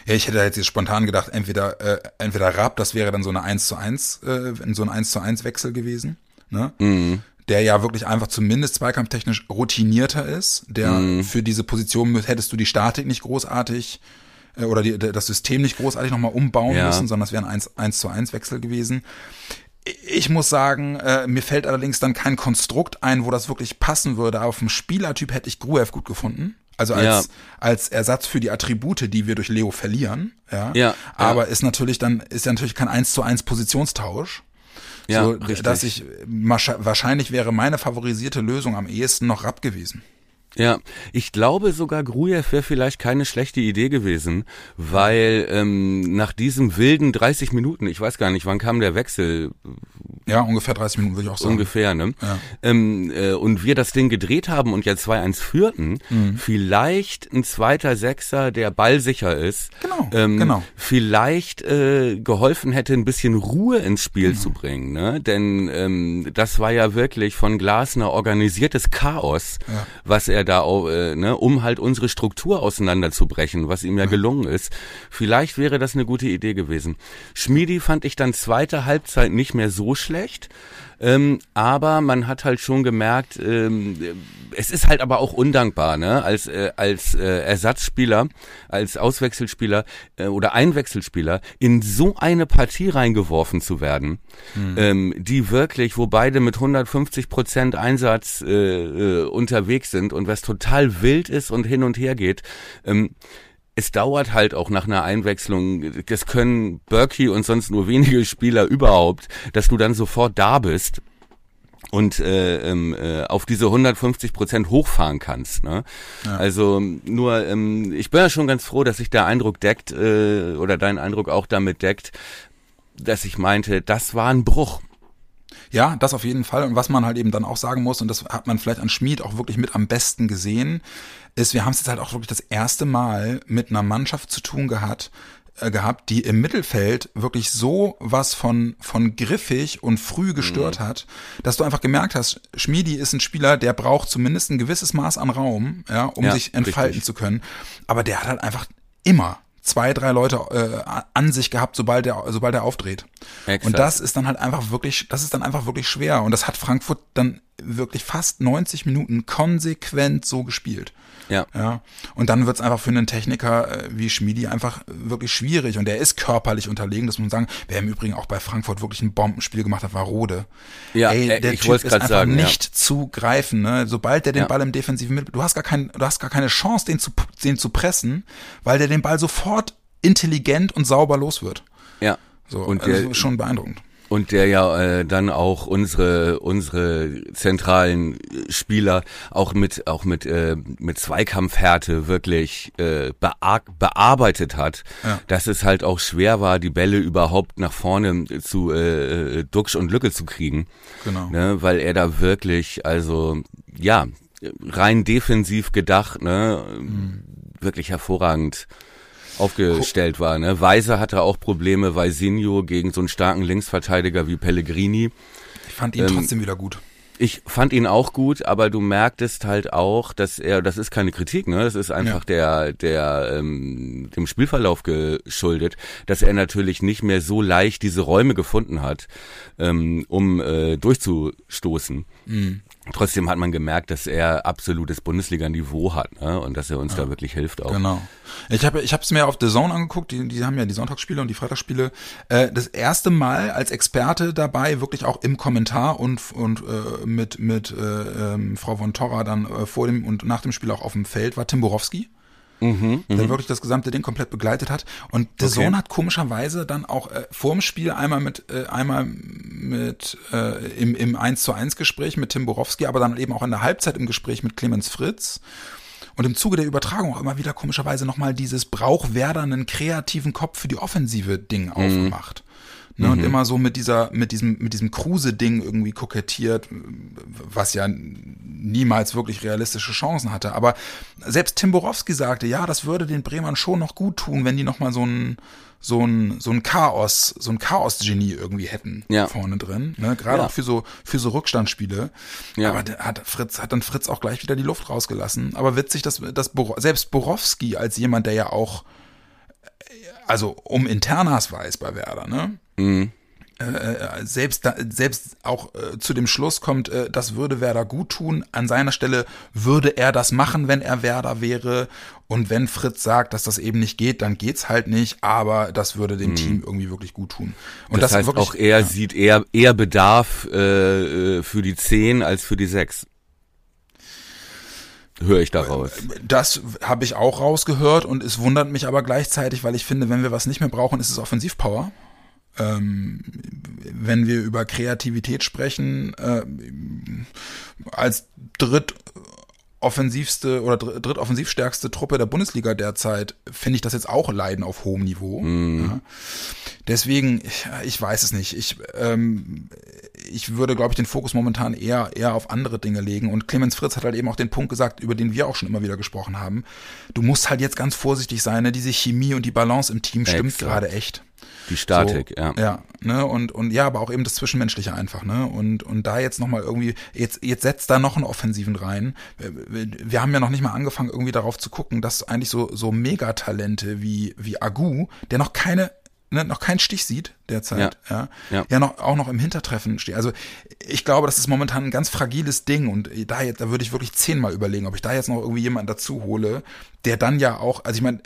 Ja, ich hätte jetzt spontan gedacht, entweder, äh, entweder Raab, das wäre dann so eine 1 zu 1, äh, so ein 1 zu 1 Wechsel gewesen. Ne? Mhm der ja wirklich einfach zumindest zweikampftechnisch routinierter ist, der mm. für diese Position hättest du die Statik nicht großartig äh, oder die, das System nicht großartig nochmal umbauen ja. müssen, sondern das wäre ein 1, 1 zu 1 Wechsel gewesen. Ich muss sagen, äh, mir fällt allerdings dann kein Konstrukt ein, wo das wirklich passen würde. Auf dem Spielertyp hätte ich Gruev gut gefunden. Also als, ja. als Ersatz für die Attribute, die wir durch Leo verlieren. Ja. ja Aber ja. ist natürlich dann, ist ja natürlich kein 1 zu 1 Positionstausch. Ja, so, richtig. dass ich wahrscheinlich wäre meine favorisierte Lösung am ehesten noch Rapp gewesen. Ja, ich glaube sogar Grujew wäre vielleicht keine schlechte Idee gewesen, weil ähm, nach diesem wilden 30 Minuten, ich weiß gar nicht, wann kam der Wechsel, Ja, ungefähr 30 Minuten würde ich auch sagen. Ungefähr, ne? Ja. Ähm, äh, und wir das Ding gedreht haben und ja 2-1 führten, Mhm. vielleicht ein zweiter Sechser, der ballsicher ist, Genau, ähm, genau. vielleicht äh, geholfen hätte, ein bisschen Ruhe ins Spiel Mhm. zu bringen. Ne? Denn ähm, das war ja wirklich von Glasner organisiertes Chaos, Ja. was er da, äh, ne, um halt unsere Struktur auseinanderzubrechen, was ihm ja gelungen ist. Vielleicht wäre das eine gute Idee gewesen. Schmiedi fand ich dann zweite Halbzeit nicht mehr so schlecht. Ähm, aber man hat halt schon gemerkt, ähm, es ist halt aber auch undankbar, ne? Als äh, als äh, Ersatzspieler, als Auswechselspieler äh, oder Einwechselspieler in so eine Partie reingeworfen zu werden, ähm, die wirklich, wo beide mit 150 Prozent Einsatz äh, äh, unterwegs sind und was total wild ist und hin und her geht. Ähm, es dauert halt auch nach einer Einwechslung, das können Berkey und sonst nur wenige Spieler überhaupt, dass du dann sofort da bist und äh, ähm, äh, auf diese 150 Prozent hochfahren kannst. Ne? Also nur, ähm, ich bin ja schon ganz froh, dass sich der Eindruck deckt äh, oder dein Eindruck auch damit deckt, dass ich meinte, das war ein Bruch. Ja, das auf jeden Fall. Und was man halt eben dann auch sagen muss, und das hat man vielleicht an Schmid auch wirklich mit am besten gesehen, ist, wir haben es jetzt halt auch wirklich das erste Mal mit einer Mannschaft zu tun gehabt, äh, gehabt, die im Mittelfeld wirklich so was von, von griffig und früh gestört hat, dass du einfach gemerkt hast, Schmiedi ist ein Spieler, der braucht zumindest ein gewisses Maß an Raum, ja, um Ja, sich entfalten richtig. zu können. Aber der hat halt einfach immer zwei, drei Leute äh, an sich gehabt, sobald er, sobald er aufdreht. Exakt. Und das ist dann halt einfach wirklich, das ist dann einfach wirklich schwer. Und das hat Frankfurt dann wirklich fast 90 Minuten konsequent so gespielt. Ja. Ja. Und dann wird's einfach für einen Techniker äh, wie Schmiedi einfach wirklich schwierig. Und der ist körperlich unterlegen, das muss man sagen. Wer im Übrigen auch bei Frankfurt wirklich ein Bombenspiel gemacht hat, war Rode. Ja, Ey, äh, der ich Typ wollt's ist einfach sagen, ja. nicht zu greifen. Ne? Sobald der den Ja. Ball im defensiven Mittel, du hast gar kein, du hast gar keine Chance, den zu, den zu pressen, weil der den Ball sofort intelligent und sauber los wird. Ja. So, Und also der- schon beeindruckend. Und der ja äh, dann auch unsere unsere zentralen äh, Spieler auch mit auch mit äh, mit Zweikampfhärte wirklich äh, bear bearbeitet hat, Ja. dass es halt auch schwer war, die Bälle überhaupt nach vorne zu äh, äh, Duxch und Lücke zu kriegen, Genau. ne, weil er da wirklich also ja rein defensiv gedacht, ne, wirklich hervorragend aufgestellt war. Ne? Weiser hatte auch Probleme, weil Sinjo gegen so einen starken Linksverteidiger wie Pellegrini. Ich fand ihn Ähm, trotzdem wieder gut. Ich fand ihn auch gut, aber du merktest halt auch, dass er, das ist keine Kritik, ne? Das ist einfach der, der ähm, dem Spielverlauf geschuldet, dass er natürlich nicht mehr so leicht diese Räume gefunden hat, ähm, um äh, durchzustoßen. Trotzdem hat man gemerkt, dass er absolutes Bundesliga-Niveau hat, ne? Und dass er uns da wirklich hilft auch. Genau. Ich habe ich habe es mir auf The Zone angeguckt, die, die haben ja die Sonntagsspiele und die Freitagsspiele. Äh, das erste Mal als Experte dabei, wirklich auch im Kommentar und und äh, mit mit äh, ähm, Frau von Torra dann äh, vor dem und nach dem Spiel auch auf dem Feld war Tim Borowski. Der wirklich das gesamte Ding komplett begleitet hat. Und Mhm, Okay. Zone hat komischerweise dann auch äh, vorm Spiel einmal mit äh, einmal mit äh, im, im 1 zu 1 Gespräch mit Tim Borowski, aber dann eben auch in der Halbzeit im Gespräch mit Clemens Fritz. Und im Zuge der Übertragung auch immer wieder komischerweise nochmal dieses Brauch Werder einen kreativen Kopf für die offensive Ding aufgemacht. Ne, Und immer so mit dieser, mit diesem, mit diesem Kruse-Ding irgendwie kokettiert, was ja niemals wirklich realistische Chancen hatte. Aber selbst Tim Borowski sagte, ja, das würde den Bremern schon noch gut tun, wenn die nochmal so ein, so ein, so ein Chaos, so ein Chaos-Genie irgendwie hätten Ja. vorne drin. Ne? Gerade Ja. auch für so, für so Rückstandsspiele. Ja. Aber der hat Fritz, hat dann Fritz auch gleich wieder die Luft rausgelassen. Aber witzig, dass, dass Bor selbst Borowski als jemand, der ja auch, also um Internas weiß bei Werder, ne? Äh, selbst, da, selbst auch äh, zu dem Schluss kommt, äh, das würde Werder gut tun. An seiner Stelle würde er das machen, wenn er Werder wäre. Und wenn Fritz sagt, dass das eben nicht geht, dann geht's halt nicht. Aber das würde dem Team irgendwie wirklich gut tun. Und das, heißt, wirklich, auch er sieht eher, eher Bedarf äh, äh, für die 10 als für die 6. Höre ich daraus. Das habe ich auch rausgehört und es wundert mich aber gleichzeitig, weil ich finde, wenn wir was nicht mehr brauchen, ist es Offensivpower. Ähm, wenn wir über Kreativität sprechen, äh, als drittoffensivste oder dr- drittoffensivstärkste Truppe der Bundesliga derzeit, finde ich das jetzt auch Leiden auf hohem Niveau. Ja. Deswegen, ich, ich weiß es nicht. Ich, ähm, ich würde, glaube ich, den Fokus momentan eher, eher auf andere Dinge legen. Und Clemens Fritz hat halt eben auch den Punkt gesagt, über den wir auch schon immer wieder gesprochen haben. Du musst halt jetzt ganz vorsichtig sein, ne? diese Chemie und die Balance im Team stimmt Exakt. gerade echt. Die Statik, so, ja. Ja, ne, und, und ja, aber auch eben das Zwischenmenschliche einfach, ne? Und, und da jetzt nochmal irgendwie, jetzt, jetzt setzt da noch einen Offensiven rein. Wir, haben ja noch nicht mal angefangen, irgendwie darauf zu gucken, dass eigentlich so, so Megatalente wie, wie Agu, der noch keine ne, noch keinen Stich sieht derzeit, ja, ja, Ja. ja noch, auch noch im Hintertreffen steht. Also ich glaube, das ist momentan ein ganz fragiles Ding und da jetzt, da würde ich wirklich zehnmal überlegen, ob ich da jetzt noch irgendwie jemanden dazu hole, der dann ja auch, also ich meine,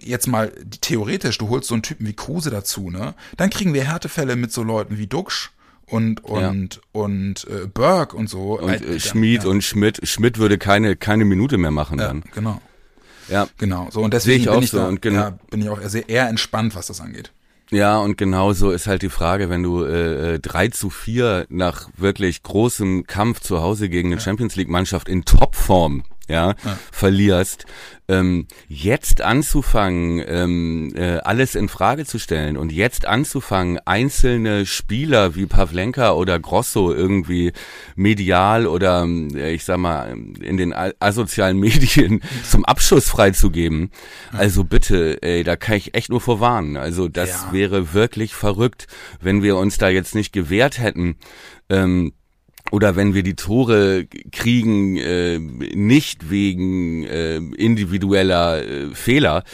jetzt mal theoretisch, du holst so einen Typen wie Kruse dazu, ne? Dann kriegen wir Härtefälle mit so Leuten wie Duxch und und und äh, Burke und so. Und Äh, äh, Schmid ja, und Schmidt, Schmidt würde keine, keine Minute mehr machen ja, dann. genau. Ja. Genau, so und deswegen ich bin auch ich so da, und genau- ja, bin ich auch sehr, eher entspannt, was das angeht. Ja, und genauso ist halt die Frage, wenn du äh, äh, 3 zu 4 nach wirklich großem Kampf zu Hause gegen eine Champions League Mannschaft in Topform ja, verlierst, ähm, jetzt anzufangen, ähm, äh, alles in Frage zu stellen und jetzt anzufangen, einzelne Spieler wie Pavlenka oder Grosso irgendwie medial oder äh, ich sag mal in den asozialen Medien zum Abschuss freizugeben. Also bitte, ey, da kann ich echt nur vorwarnen. Also das Ja. wäre wirklich verrückt, wenn wir uns da jetzt nicht gewehrt hätten. Ähm, oder wenn wir die Tore kriegen, äh, nicht wegen äh, individueller äh, Fehler.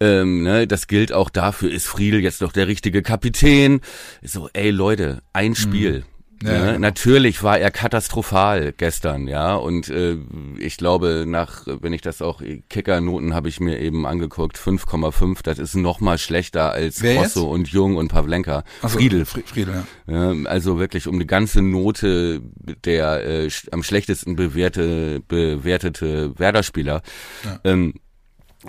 Ähm, ne, das gilt auch dafür, ist Friedel jetzt noch der richtige Kapitän? So, ey Leute, ein Spiel. Mhm. Ja, ne? genau. Natürlich war er katastrophal gestern, ja. Und äh, ich glaube, nach, wenn ich das auch, Kickernoten habe ich mir eben angeguckt, 5,5, das ist noch mal schlechter als Wer Rosso und Jung und Pavlenka. Ach so, Friedel, Fri- Friedel, ja. ja, also wirklich um die ganze Note der äh, am schlechtesten bewährte, bewertete Werder-Spieler. Ähm,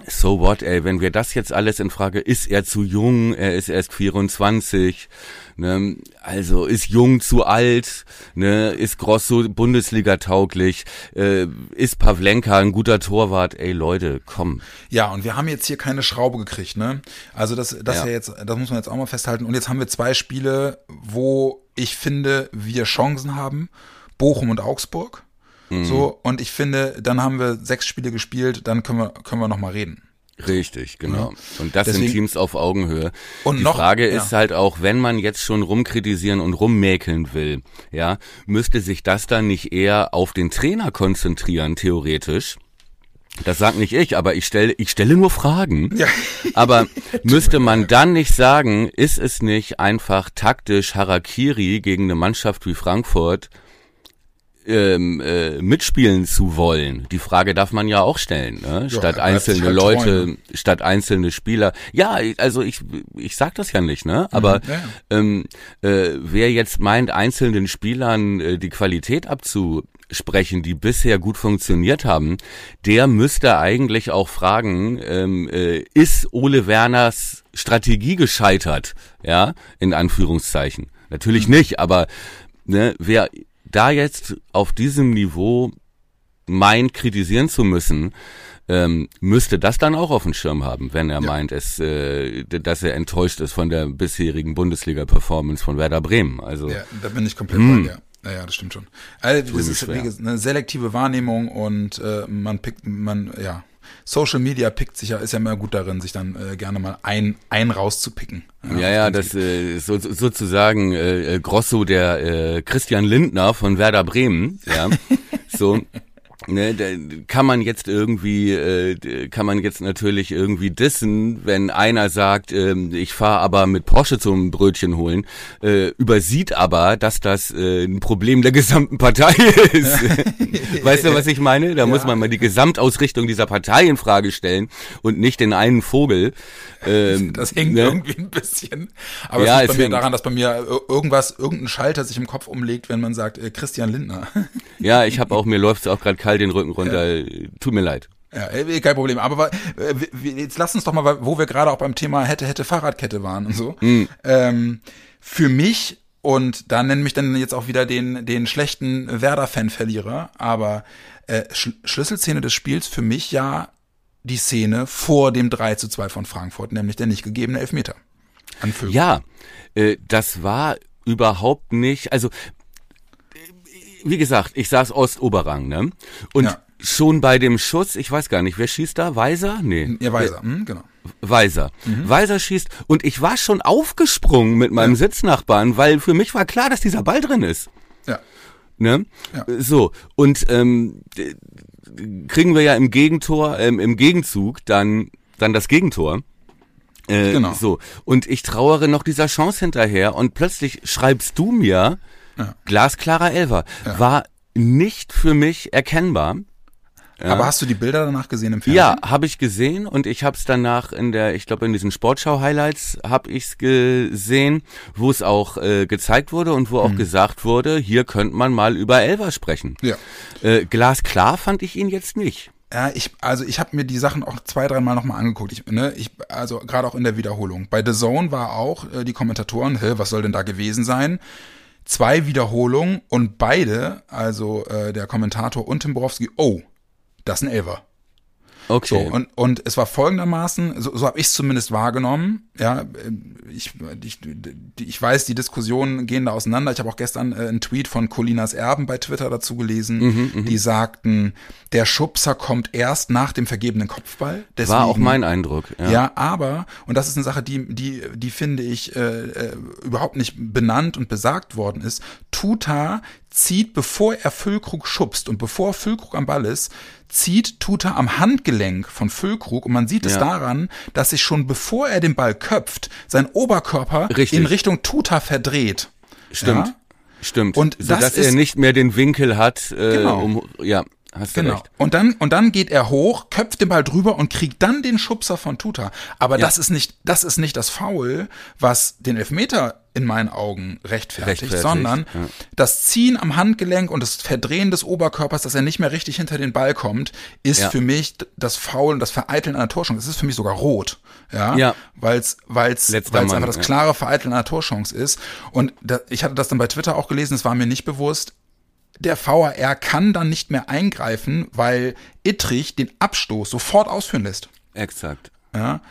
so what, ey, wenn wir das jetzt alles in Frage, ist er zu jung, er ist erst 24, ne, also ist jung zu alt, ne, ist Grosso Bundesliga tauglich, äh, ist Pavlenka ein guter Torwart, ey Leute, komm. Ja, und wir haben jetzt hier keine Schraube gekriegt, ne? Also das, das Ja. ja. jetzt, das muss man jetzt auch mal festhalten. Und jetzt haben wir zwei Spiele, wo ich finde, wir Chancen haben. Bochum und Augsburg. Mhm. So, und ich finde, dann haben wir sechs Spiele gespielt, dann können wir, können wir noch mal reden. Richtig, genau. Und das sind Deswegen- Teams auf Augenhöhe. Und die noch- Frage ja. ist halt auch, wenn man jetzt schon rumkritisieren und rummäkeln will, ja, müsste sich das dann nicht eher auf den Trainer konzentrieren, theoretisch? Das sagt nicht ich, aber ich stelle, ich stelle nur Fragen. Ja. Aber müsste man dann nicht sagen, ist es nicht einfach taktisch Harakiri gegen eine Mannschaft wie Frankfurt ähm, äh, mitspielen zu wollen? Die Frage darf man ja auch stellen, ne? statt sich einzelne halt Leute, treu, ne? statt einzelne Spieler. Ja, also ich, ich sag das ja nicht, ne? Aber ja, ja. ähm, äh, wer jetzt meint, einzelnen Spielern äh, die Qualität abzusprechen, die bisher gut funktioniert haben, der müsste eigentlich auch fragen, ähm, äh, ist Ole Werners Strategie gescheitert? Ja, in Anführungszeichen. Natürlich Mhm. nicht, aber ne, wer da jetzt auf diesem Niveau meint, kritisieren zu müssen, ähm, müsste das dann auch auf dem Schirm haben, wenn er meint, es, äh, dass er enttäuscht ist von der bisherigen Bundesliga-Performance von Werder Bremen. Also Ja, da bin ich komplett bei dir. Ja, ja, das stimmt schon. Also, das ist schwer. eine selektive Wahrnehmung und äh, man pickt, man, ja, Social Media pickt sich ja, ist ja immer gut darin, sich dann äh, gerne mal ein, ein rauszupicken. Ja, ja, das äh, so, sozusagen äh, äh, Grosso der äh, Christian Lindner von Werder Bremen, ja. so ne, da kann man jetzt irgendwie äh, kann man jetzt natürlich irgendwie dissen, wenn einer sagt, ähm, ich fahre aber mit Porsche zum Brötchen holen, äh, übersieht aber, dass das äh, ein Problem der gesamten Partei ist. weißt du, was ich meine? Da muss man mal die Gesamtausrichtung dieser Partei in Frage stellen und nicht den einen Vogel. Ähm, Das hängt ne? irgendwie ein bisschen. Aber Ja, es liegt es bei mir daran, dass bei mir ir- irgendwas, irgendein Schalter sich im Kopf umlegt, wenn man sagt, äh, Christian Lindner. Ja, ich habe auch, mir läuft's auch gerade kalt den Rücken runter. Tut mir leid. Ja, äh, kein Problem. Aber äh, jetzt lass uns doch mal, wo wir gerade auch beim Thema hätte, hätte Fahrradkette waren und so. Ähm, für mich, und da nennen mich dann jetzt auch wieder den, den schlechten Werder-Fan-Verlierer, aber äh, Sch Schlüsselszene des Spiels für mich ja die Szene vor dem 3 zu 2 von Frankfurt, nämlich der nicht gegebene Elfmeter. Ja, äh, das war überhaupt nicht, also wie gesagt, ich saß Ostoberrang, ne? Und Ja. schon bei dem Schuss, ich weiß gar nicht, wer schießt da? Weiser? Nee. Ihr Weiser, hm, genau. Weiser. Mhm. Weiser schießt und ich war schon aufgesprungen mit meinem Sitznachbarn, weil für mich war klar, dass dieser Ball drin ist. Ja. Ne? Ja. So, und ähm, kriegen wir ja im Gegentor, ähm, im Gegenzug dann, dann das Gegentor. Äh, Genau. So, und ich trauere noch dieser Chance hinterher und plötzlich schreibst du mir, Ja. glasklarer Elfer, war nicht für mich erkennbar. Aber hast du die Bilder danach gesehen im Fernsehen? Ja, habe ich gesehen und ich habe es danach in der, ich glaube in diesen Sportschau-Highlights habe ich es gesehen, wo es auch äh, gezeigt wurde und wo auch gesagt wurde, hier könnte man mal über Elver sprechen. Ja. Äh, glasklar fand ich ihn jetzt nicht. Ja, ich, also ich habe mir die Sachen auch zwei, dreimal nochmal angeguckt. Ich, ne, ich, also gerade auch in der Wiederholung. Bei The Zone war auch äh, die Kommentatoren, hä, was soll denn da gewesen sein? Zwei Wiederholungen und beide, also äh, der Kommentator und Tim Borowski, oh, das ist ein Elver. So, Okay. und, und es war folgendermaßen, so, so habe ich es zumindest wahrgenommen. Ja, ich, ich, ich weiß, die Diskussionen gehen da auseinander. Ich habe auch gestern äh, einen Tweet von Colinas Erben bei Twitter dazu gelesen, Mhm, die sagten, der Schubser kommt erst nach dem vergebenen Kopfball. Deswegen, war auch mein Eindruck. Ja. ja. aber, und das ist eine Sache, die, die, die finde ich äh, äh, überhaupt nicht benannt und besagt worden ist. Tuta zieht, bevor er Füllkrug schubst und bevor Füllkrug am Ball ist, zieht Tuta am Handgelenk von Füllkrug und man sieht es Ja. daran, dass sich schon bevor er den Ball köpft, sein Oberkörper Richtig. in Richtung Tuta verdreht. Stimmt. Ja? Stimmt. Und so, das dass er ist- nicht mehr den Winkel hat, äh, Genau. um, ja, hast Genau. recht. Und dann, und dann geht er hoch, köpft den Ball drüber und kriegt dann den Schubser von Tuta. Aber Ja. das ist nicht, das ist nicht das Foul, was den Elfmeter in meinen Augen rechtfertigt, Rechtfertigt, sondern ja. das Ziehen am Handgelenk und das Verdrehen des Oberkörpers, dass er nicht mehr richtig hinter den Ball kommt, ist Ja. für mich das Foul und das Vereiteln einer Torchance. Das ist für mich sogar rot. Ja. Ja. Weil's, weil's, Letzter weil's Mann, einfach das klare Vereiteln einer Torchance ist. Und da, ich hatte das dann bei Twitter auch gelesen, es war mir nicht bewusst der VAR kann dann nicht mehr eingreifen, weil Ittrich den Abstoß sofort ausführen lässt. Exakt. Ja?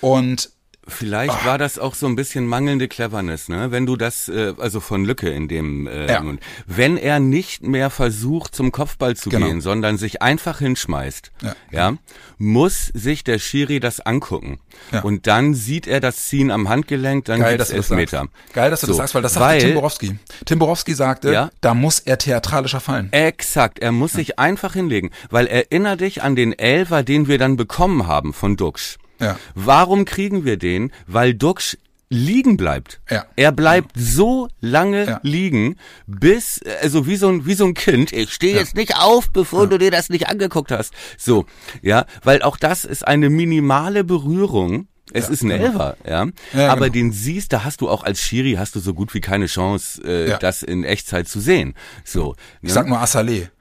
Und Vielleicht war das auch so ein bisschen mangelnde Cleverness, ne? Wenn du das, äh, also von Lücke in dem, äh, Ja. wenn er nicht mehr versucht zum Kopfball zu Genau. gehen, sondern sich einfach hinschmeißt, Ja. ja, muss sich der Schiri das angucken. Ja. Und dann sieht er das Ziehen am Handgelenk, dann geil, gibt's dass du das Elfmeter. sagst. Geil, dass du das So, sagst, weil das sagte weil- Tim Borowski. Tim Borowski sagte, Ja? da muss er theatralischer fallen. Exakt, er muss sich einfach hinlegen, weil erinner dich an den Elfer, den wir dann bekommen haben von Duxch. Ja. Warum kriegen wir den? Weil Duxch liegen bleibt. Ja. Er bleibt so lange Ja. liegen, bis, also wie so ein, wie so ein Kind, ich stehe jetzt nicht auf, bevor du dir das nicht angeguckt hast. So, ja, weil auch das ist eine minimale Berührung. Es Ja, ist ein genau. Elfer, ja. Ja, Aber genau. den siehst, da hast du auch als Schiri hast du so gut wie keine Chance, äh, Ja. das in Echtzeit zu sehen. So. Ich ne? sag nur Assalé.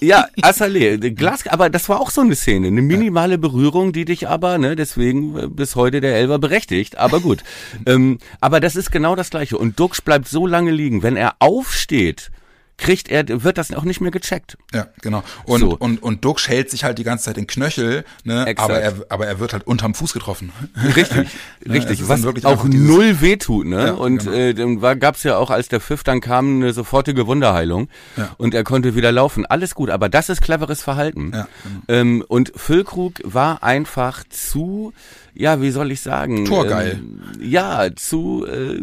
Ja, Assalé, Glas, aber das war auch so eine Szene, eine minimale Berührung, die dich aber, ne, deswegen äh, bis heute der Elber berechtigt, aber gut. ähm, aber das ist genau das Gleiche. Und Dux bleibt so lange liegen, wenn er aufsteht, kriegt er, wird das auch nicht mehr gecheckt. Ja, genau. Und, So. und, und Duxch hält sich halt die ganze Zeit den Knöchel, ne? Exakt. aber er, aber er wird halt unterm Fuß getroffen. Richtig, Ja, richtig. ist Was auch null wehtut, ne? Ja, und genau. äh, dann war, gab's ja auch, als der Pfiff dann kam, eine sofortige Wunderheilung Ja. und er konnte wieder laufen. Alles gut, aber das ist cleveres Verhalten. Ja, genau. ähm, und Füllkrug war einfach zu, ja, wie soll ich sagen? Torgeil. Ähm, ja, zu, äh,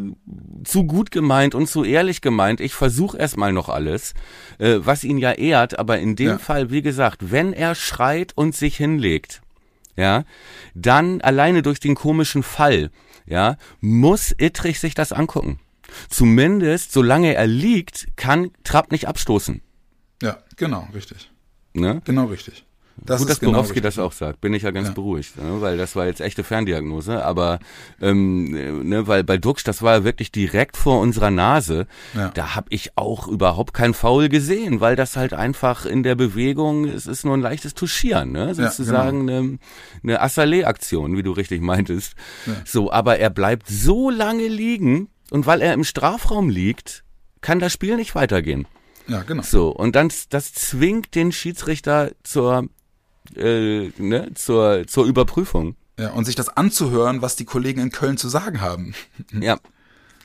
zu gut gemeint und zu ehrlich gemeint. Ich versuche erstmal noch alles, äh, was ihn ja ehrt, aber in dem Ja. Fall, wie gesagt, wenn er schreit und sich hinlegt, ja, dann alleine durch den komischen Fall, ja, muss Ittrich sich das angucken. Zumindest, solange er liegt, kann Trapp nicht abstoßen. Ja, genau, richtig. Ne? Genau richtig. Das Gut, dass genau Borowski das auch sagt, bin ich ja ganz Ja. beruhigt, ne? weil das war jetzt echte Ferndiagnose, aber ähm, äh, ne, weil bei Duxch, das war ja wirklich direkt vor unserer Nase, Ja. da habe ich auch überhaupt kein Foul gesehen, weil das halt einfach in der Bewegung, es ist nur ein leichtes Touchieren, ne? sozusagen eine, eine Assalé-Aktion, wie du richtig meintest. So, aber er bleibt so lange liegen und weil er im Strafraum liegt, kann das Spiel nicht weitergehen. Ja, genau. So, und dann das zwingt den Schiedsrichter zur, äh, ne, zur, zur Überprüfung. Ja, und sich das anzuhören, was die Kollegen in Köln zu sagen haben. Ja.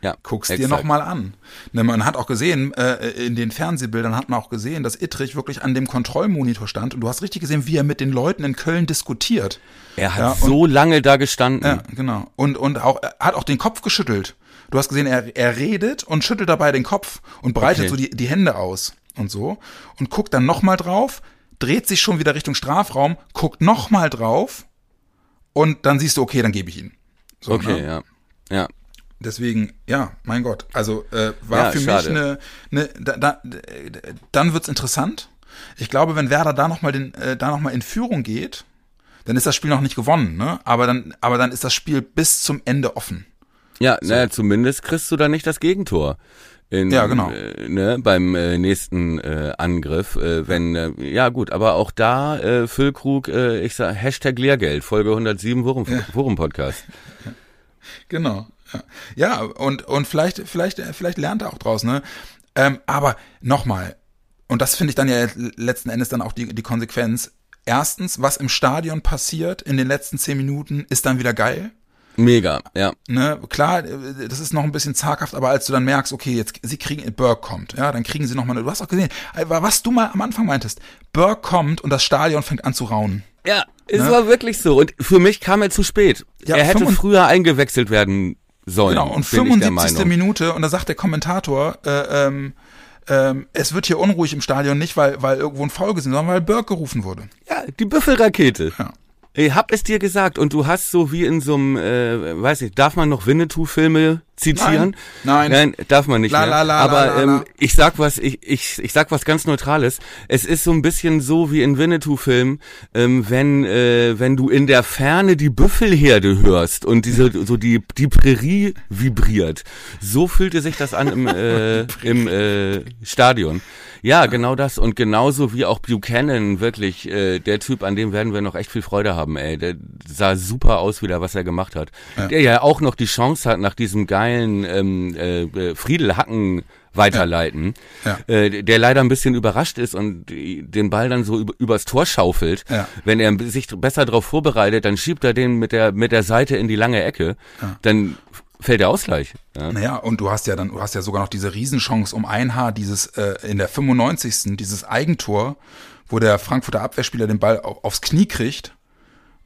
Ja, Guckst dir exakt. nochmal an. Ne, man hat auch gesehen, äh, in den Fernsehbildern hat man auch gesehen, dass Ittrich wirklich an dem Kontrollmonitor stand und du hast richtig gesehen, wie er mit den Leuten in Köln diskutiert. Er hat Ja, und- so lange da gestanden. Ja, genau. Und, und auch, er hat auch den Kopf geschüttelt. Du hast gesehen, er, er redet und schüttelt dabei den Kopf und breitet Okay. so die, die Hände aus und so und guckt dann nochmal drauf, dreht sich schon wieder Richtung Strafraum, guckt nochmal drauf und dann siehst du, okay, dann gebe ich ihn. So, Okay, ne? ja. Ja. Deswegen, ja, mein Gott. Also äh, war Ja, für schade. mich eine, eine da, da, dann wird's interessant. Ich glaube, wenn Werder da nochmal den, äh, da noch mal in Führung geht, dann ist das Spiel noch nicht gewonnen, ne? Aber dann, aber dann ist das Spiel bis zum Ende offen. Ja, naja, zumindest kriegst du da nicht das Gegentor. In, Ja, genau. Äh, ne, beim äh, nächsten äh, Angriff, äh, wenn, äh, ja gut, aber auch da, äh, Füllkrug, äh, ich sag, Hashtag Lehrgeld, Folge 107 Worum, Worum Podcast. Genau. Ja, ja und, und vielleicht, vielleicht, vielleicht lernt er auch draus, ne? Ähm, aber nochmal, und das finde ich dann ja letzten Endes dann auch die, die Konsequenz. Erstens, was im Stadion passiert in den letzten zehn Minuten, ist dann wieder geil. Mega, ja. Ne, klar, äh, das ist noch ein bisschen zaghaft, aber als du dann merkst, okay, jetzt sie kriegen Burke kommt, ja, dann kriegen sie noch mal, du hast auch gesehen, äh, was du mal am Anfang meintest, Burke kommt und das Stadion fängt an zu raunen. Ja, es war wirklich so. Und für mich kam er zu spät. Ja, er hätte 25 früher eingewechselt werden sollen. Genau, und bin ich der 75. Meinung. Minute, und da sagt der Kommentator, äh, ähm, ähm, es wird hier unruhig im Stadion, nicht weil, weil irgendwo ein Foul gesehen, sondern weil Burke gerufen wurde. Ja, die Büffelrakete. Ja. Ich hab es dir gesagt und du hast so wie in so einem, äh, weiß ich, darf man noch Winnetou-Filme zitieren? Nein. Nein, darf man nicht La, mehr. la, la, Aber ähm, ich sag was, ich, ich, ich sag was ganz Neutrales. Es ist so ein bisschen so wie in Winnetou-Filmen, ähm, wenn, äh, wenn du in der Ferne die Büffelherde hörst und diese, so die, die Prärie vibriert. So fühlte sich das an im, äh, im äh, Stadion. Ja, genau das. Und genauso wie auch Buchanan, wirklich, äh, der Typ, an dem werden wir noch echt viel Freude haben, ey. Der sah super aus wieder, was er gemacht hat. Der ja auch noch die Chance hat, nach diesem geilen ähm, äh, äh, Friedelhacken weiterleiten, Ja. Äh, der leider ein bisschen überrascht ist und den Ball dann so über, übers Tor schaufelt. Ja. Wenn er sich besser darauf vorbereitet, dann schiebt er den mit der mit der Seite in die lange Ecke, dann fällt der Ausgleich. Ja. Naja, und du hast ja dann, du hast ja sogar noch diese Riesenchance um ein Haar, dieses äh, in der 95. dieses Eigentor, wo der Frankfurter Abwehrspieler den Ball auf, aufs Knie kriegt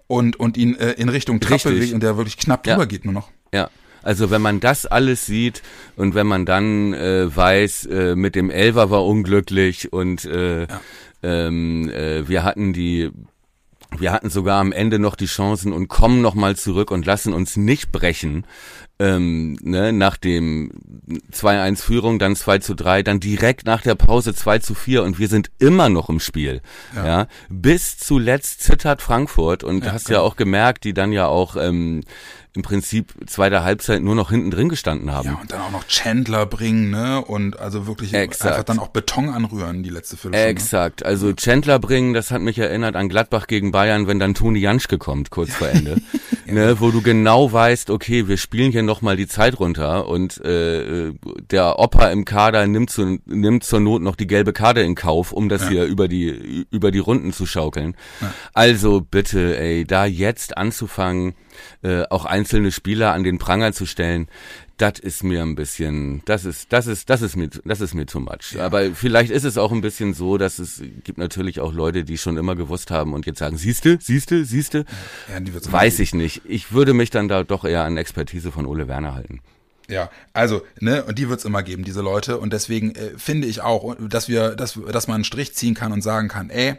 und, und ihn äh, in Richtung Trappe Richtig. bewegt und der wirklich knapp Ja. drüber geht nur noch. Ja, also wenn man das alles sieht und wenn man dann äh, weiß, äh, mit dem Elver war unglücklich und äh, ähm, äh, wir hatten die wir hatten sogar am Ende noch die Chancen und kommen noch mal zurück und lassen uns nicht brechen. Ähm, ne, nach dem 2-1 Führung, dann 2 zu 3, dann direkt nach der Pause 2 zu 4 und wir sind immer noch im Spiel. Ja. Bis zuletzt zittert Frankfurt und hast ja auch gemerkt, die dann ja auch ähm, im Prinzip zweiter Halbzeit nur noch hinten drin gestanden haben. Ja, und dann auch noch Chandler bringen, ne? Und also wirklich Exakt. einfach dann auch Beton anrühren, die letzte Viertelstunde. Exakt. Also Chandler bringen, das hat mich erinnert an Gladbach gegen Bayern, wenn dann Toni Janschke kommt, kurz vor Ende. ne, wo du genau weißt, okay, wir spielen hier nochmal die Zeit runter und äh, der Opa im Kader nimmt, zu, nimmt zur Not noch die gelbe Karte in Kauf, um das hier über die, über die Runden zu schaukeln. Also bitte, ey, da jetzt anzufangen, äh, auch einzelne Spieler an den Pranger zu stellen, das ist mir ein bisschen, das ist, das ist, das ist mir, das ist mir too much. Aber vielleicht ist es auch ein bisschen so, dass es gibt natürlich auch Leute, die schon immer gewusst haben und jetzt sagen, siehste, siehste, siehste. Ja, Weiß ich nicht. Ich würde mich dann da doch eher an Expertise von Ole Werner halten. Ja, also, ne, und die wird's immer geben, diese Leute. Und deswegen äh, finde ich auch, dass wir, dass, dass man einen Strich ziehen kann und sagen kann, ey,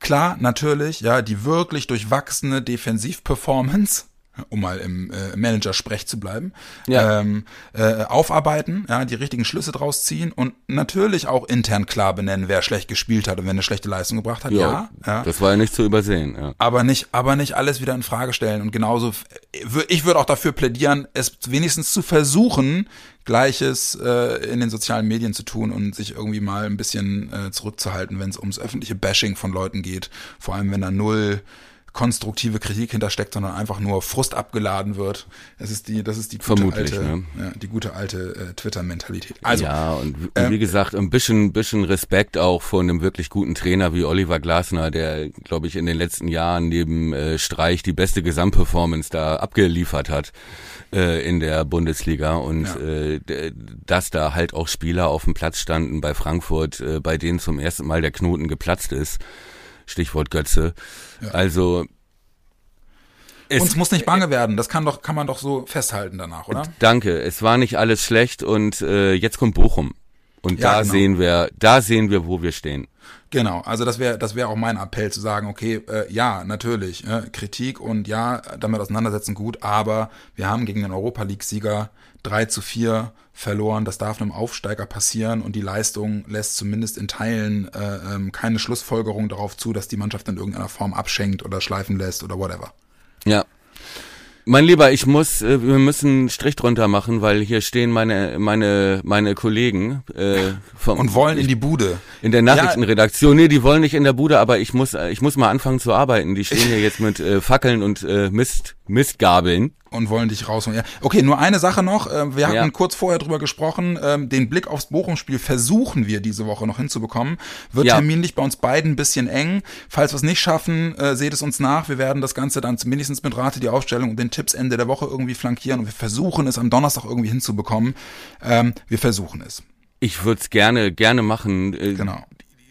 klar, natürlich, ja, die wirklich durchwachsene Defensivperformance, um mal im äh, Manager-Sprech zu bleiben, Ja. ähm, äh, aufarbeiten, ja, die richtigen Schlüsse draus ziehen und natürlich auch intern klar benennen, wer schlecht gespielt hat und wer eine schlechte Leistung gebracht hat, ja. ja. Das war ja nicht zu übersehen. Ja. aber nicht, aber nicht alles wieder in Frage stellen und genauso, ich würde auch dafür plädieren, es wenigstens zu versuchen, Gleiches äh, in den sozialen Medien zu tun und sich irgendwie mal ein bisschen äh, zurückzuhalten, wenn es ums öffentliche Bashing von Leuten geht, vor allem wenn da null konstruktive Kritik hintersteckt, sondern einfach nur Frust abgeladen wird. Das ist die, das ist die gute Vermutlich, alte, ne? ja, die gute alte äh, Twitter-Mentalität. Also, ja, und, w- ähm, wie gesagt, ein bisschen, bisschen Respekt auch von einem wirklich guten Trainer wie Oliver Glasner, der, glaube ich, in den letzten Jahren neben äh, Streich die beste Gesamtperformance da abgeliefert hat äh, in der Bundesliga und Ja. äh, dass da halt auch Spieler auf dem Platz standen bei Frankfurt, äh, bei denen zum ersten Mal der Knoten geplatzt ist. Stichwort Götze. Also es, uns muss nicht bange werden. Das kann doch, kann man doch so festhalten danach, oder? Danke. Es war nicht alles schlecht und äh, jetzt kommt Bochum. Und Ja, da genau. sehen wir, da sehen wir, wo wir stehen. Genau, also das wäre das wäre auch mein Appell zu sagen, okay, äh, ja, natürlich, äh, Kritik und ja, damit auseinandersetzen gut, aber wir haben gegen den Europa League-Sieger 3 zu 4 verloren, das darf einem Aufsteiger passieren und die Leistung lässt zumindest in Teilen äh, ähm, keine Schlussfolgerung darauf zu, dass die Mannschaft in irgendeiner Form abschenkt oder schleifen lässt oder whatever. Ja. Mein Lieber, ich muss, äh, wir müssen einen Strich drunter machen, weil hier stehen meine, meine, meine Kollegen äh, vom, Und wollen in die Bude. in der Nachrichtenredaktion. Nee, die wollen nicht in der Bude, aber ich muss, äh, ich muss mal anfangen zu arbeiten. Die stehen hier jetzt mit äh, Fackeln und äh, Mist, Mistgabeln. Und wollen dich rausholen. Ja. Okay, nur eine Sache noch. Ähm, Wir hatten Ja. kurz vorher drüber gesprochen. ähm, Den Blick aufs Bochum-Spiel versuchen wir diese Woche noch hinzubekommen. Wird Ja. terminlich bei uns beiden ein bisschen eng. Falls wir es nicht schaffen, äh, seht es uns nach. Wir werden das Ganze dann mindestens mit Rate die Aufstellung und den Tipps Ende der Woche irgendwie flankieren. Und wir versuchen es am Donnerstag irgendwie hinzubekommen. Ähm, Wir versuchen es. Ich würde es gerne, gerne machen. Äh, Genau.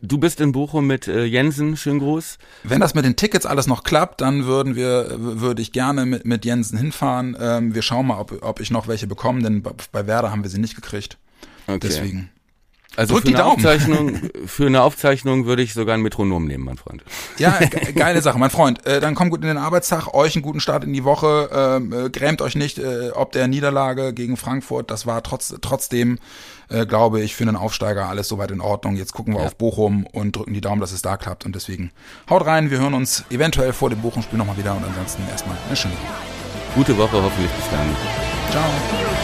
Du bist in Bochum mit äh, Jensen, schönen Gruß. Wenn das mit den Tickets alles noch klappt, dann würden wir, würde ich gerne mit, mit Jensen hinfahren. Ähm, wir schauen mal, ob, ob ich noch welche bekomme, denn bei, Werder haben wir sie nicht gekriegt. Okay. Deswegen. Also Drück für die eine Daumen. Aufzeichnung, für eine Aufzeichnung würde ich sogar ein Metronom nehmen, mein Freund. Ja, ge geile Sache, mein Freund. Äh, dann kommt gut in den Arbeitstag, euch einen guten Start in die Woche. Ähm, äh, grämt euch nicht, äh, ob der Niederlage gegen Frankfurt, das war trotz, trotzdem, äh, glaube ich, für einen Aufsteiger alles soweit in Ordnung. Jetzt gucken wir Ja. auf Bochum und drücken die Daumen, dass es da klappt. Und deswegen haut rein, wir hören uns eventuell vor dem Bochum-Spiel nochmal wieder und ansonsten erstmal eine schöne Woche. Gute Woche, hoffentlich bis dann. Ciao.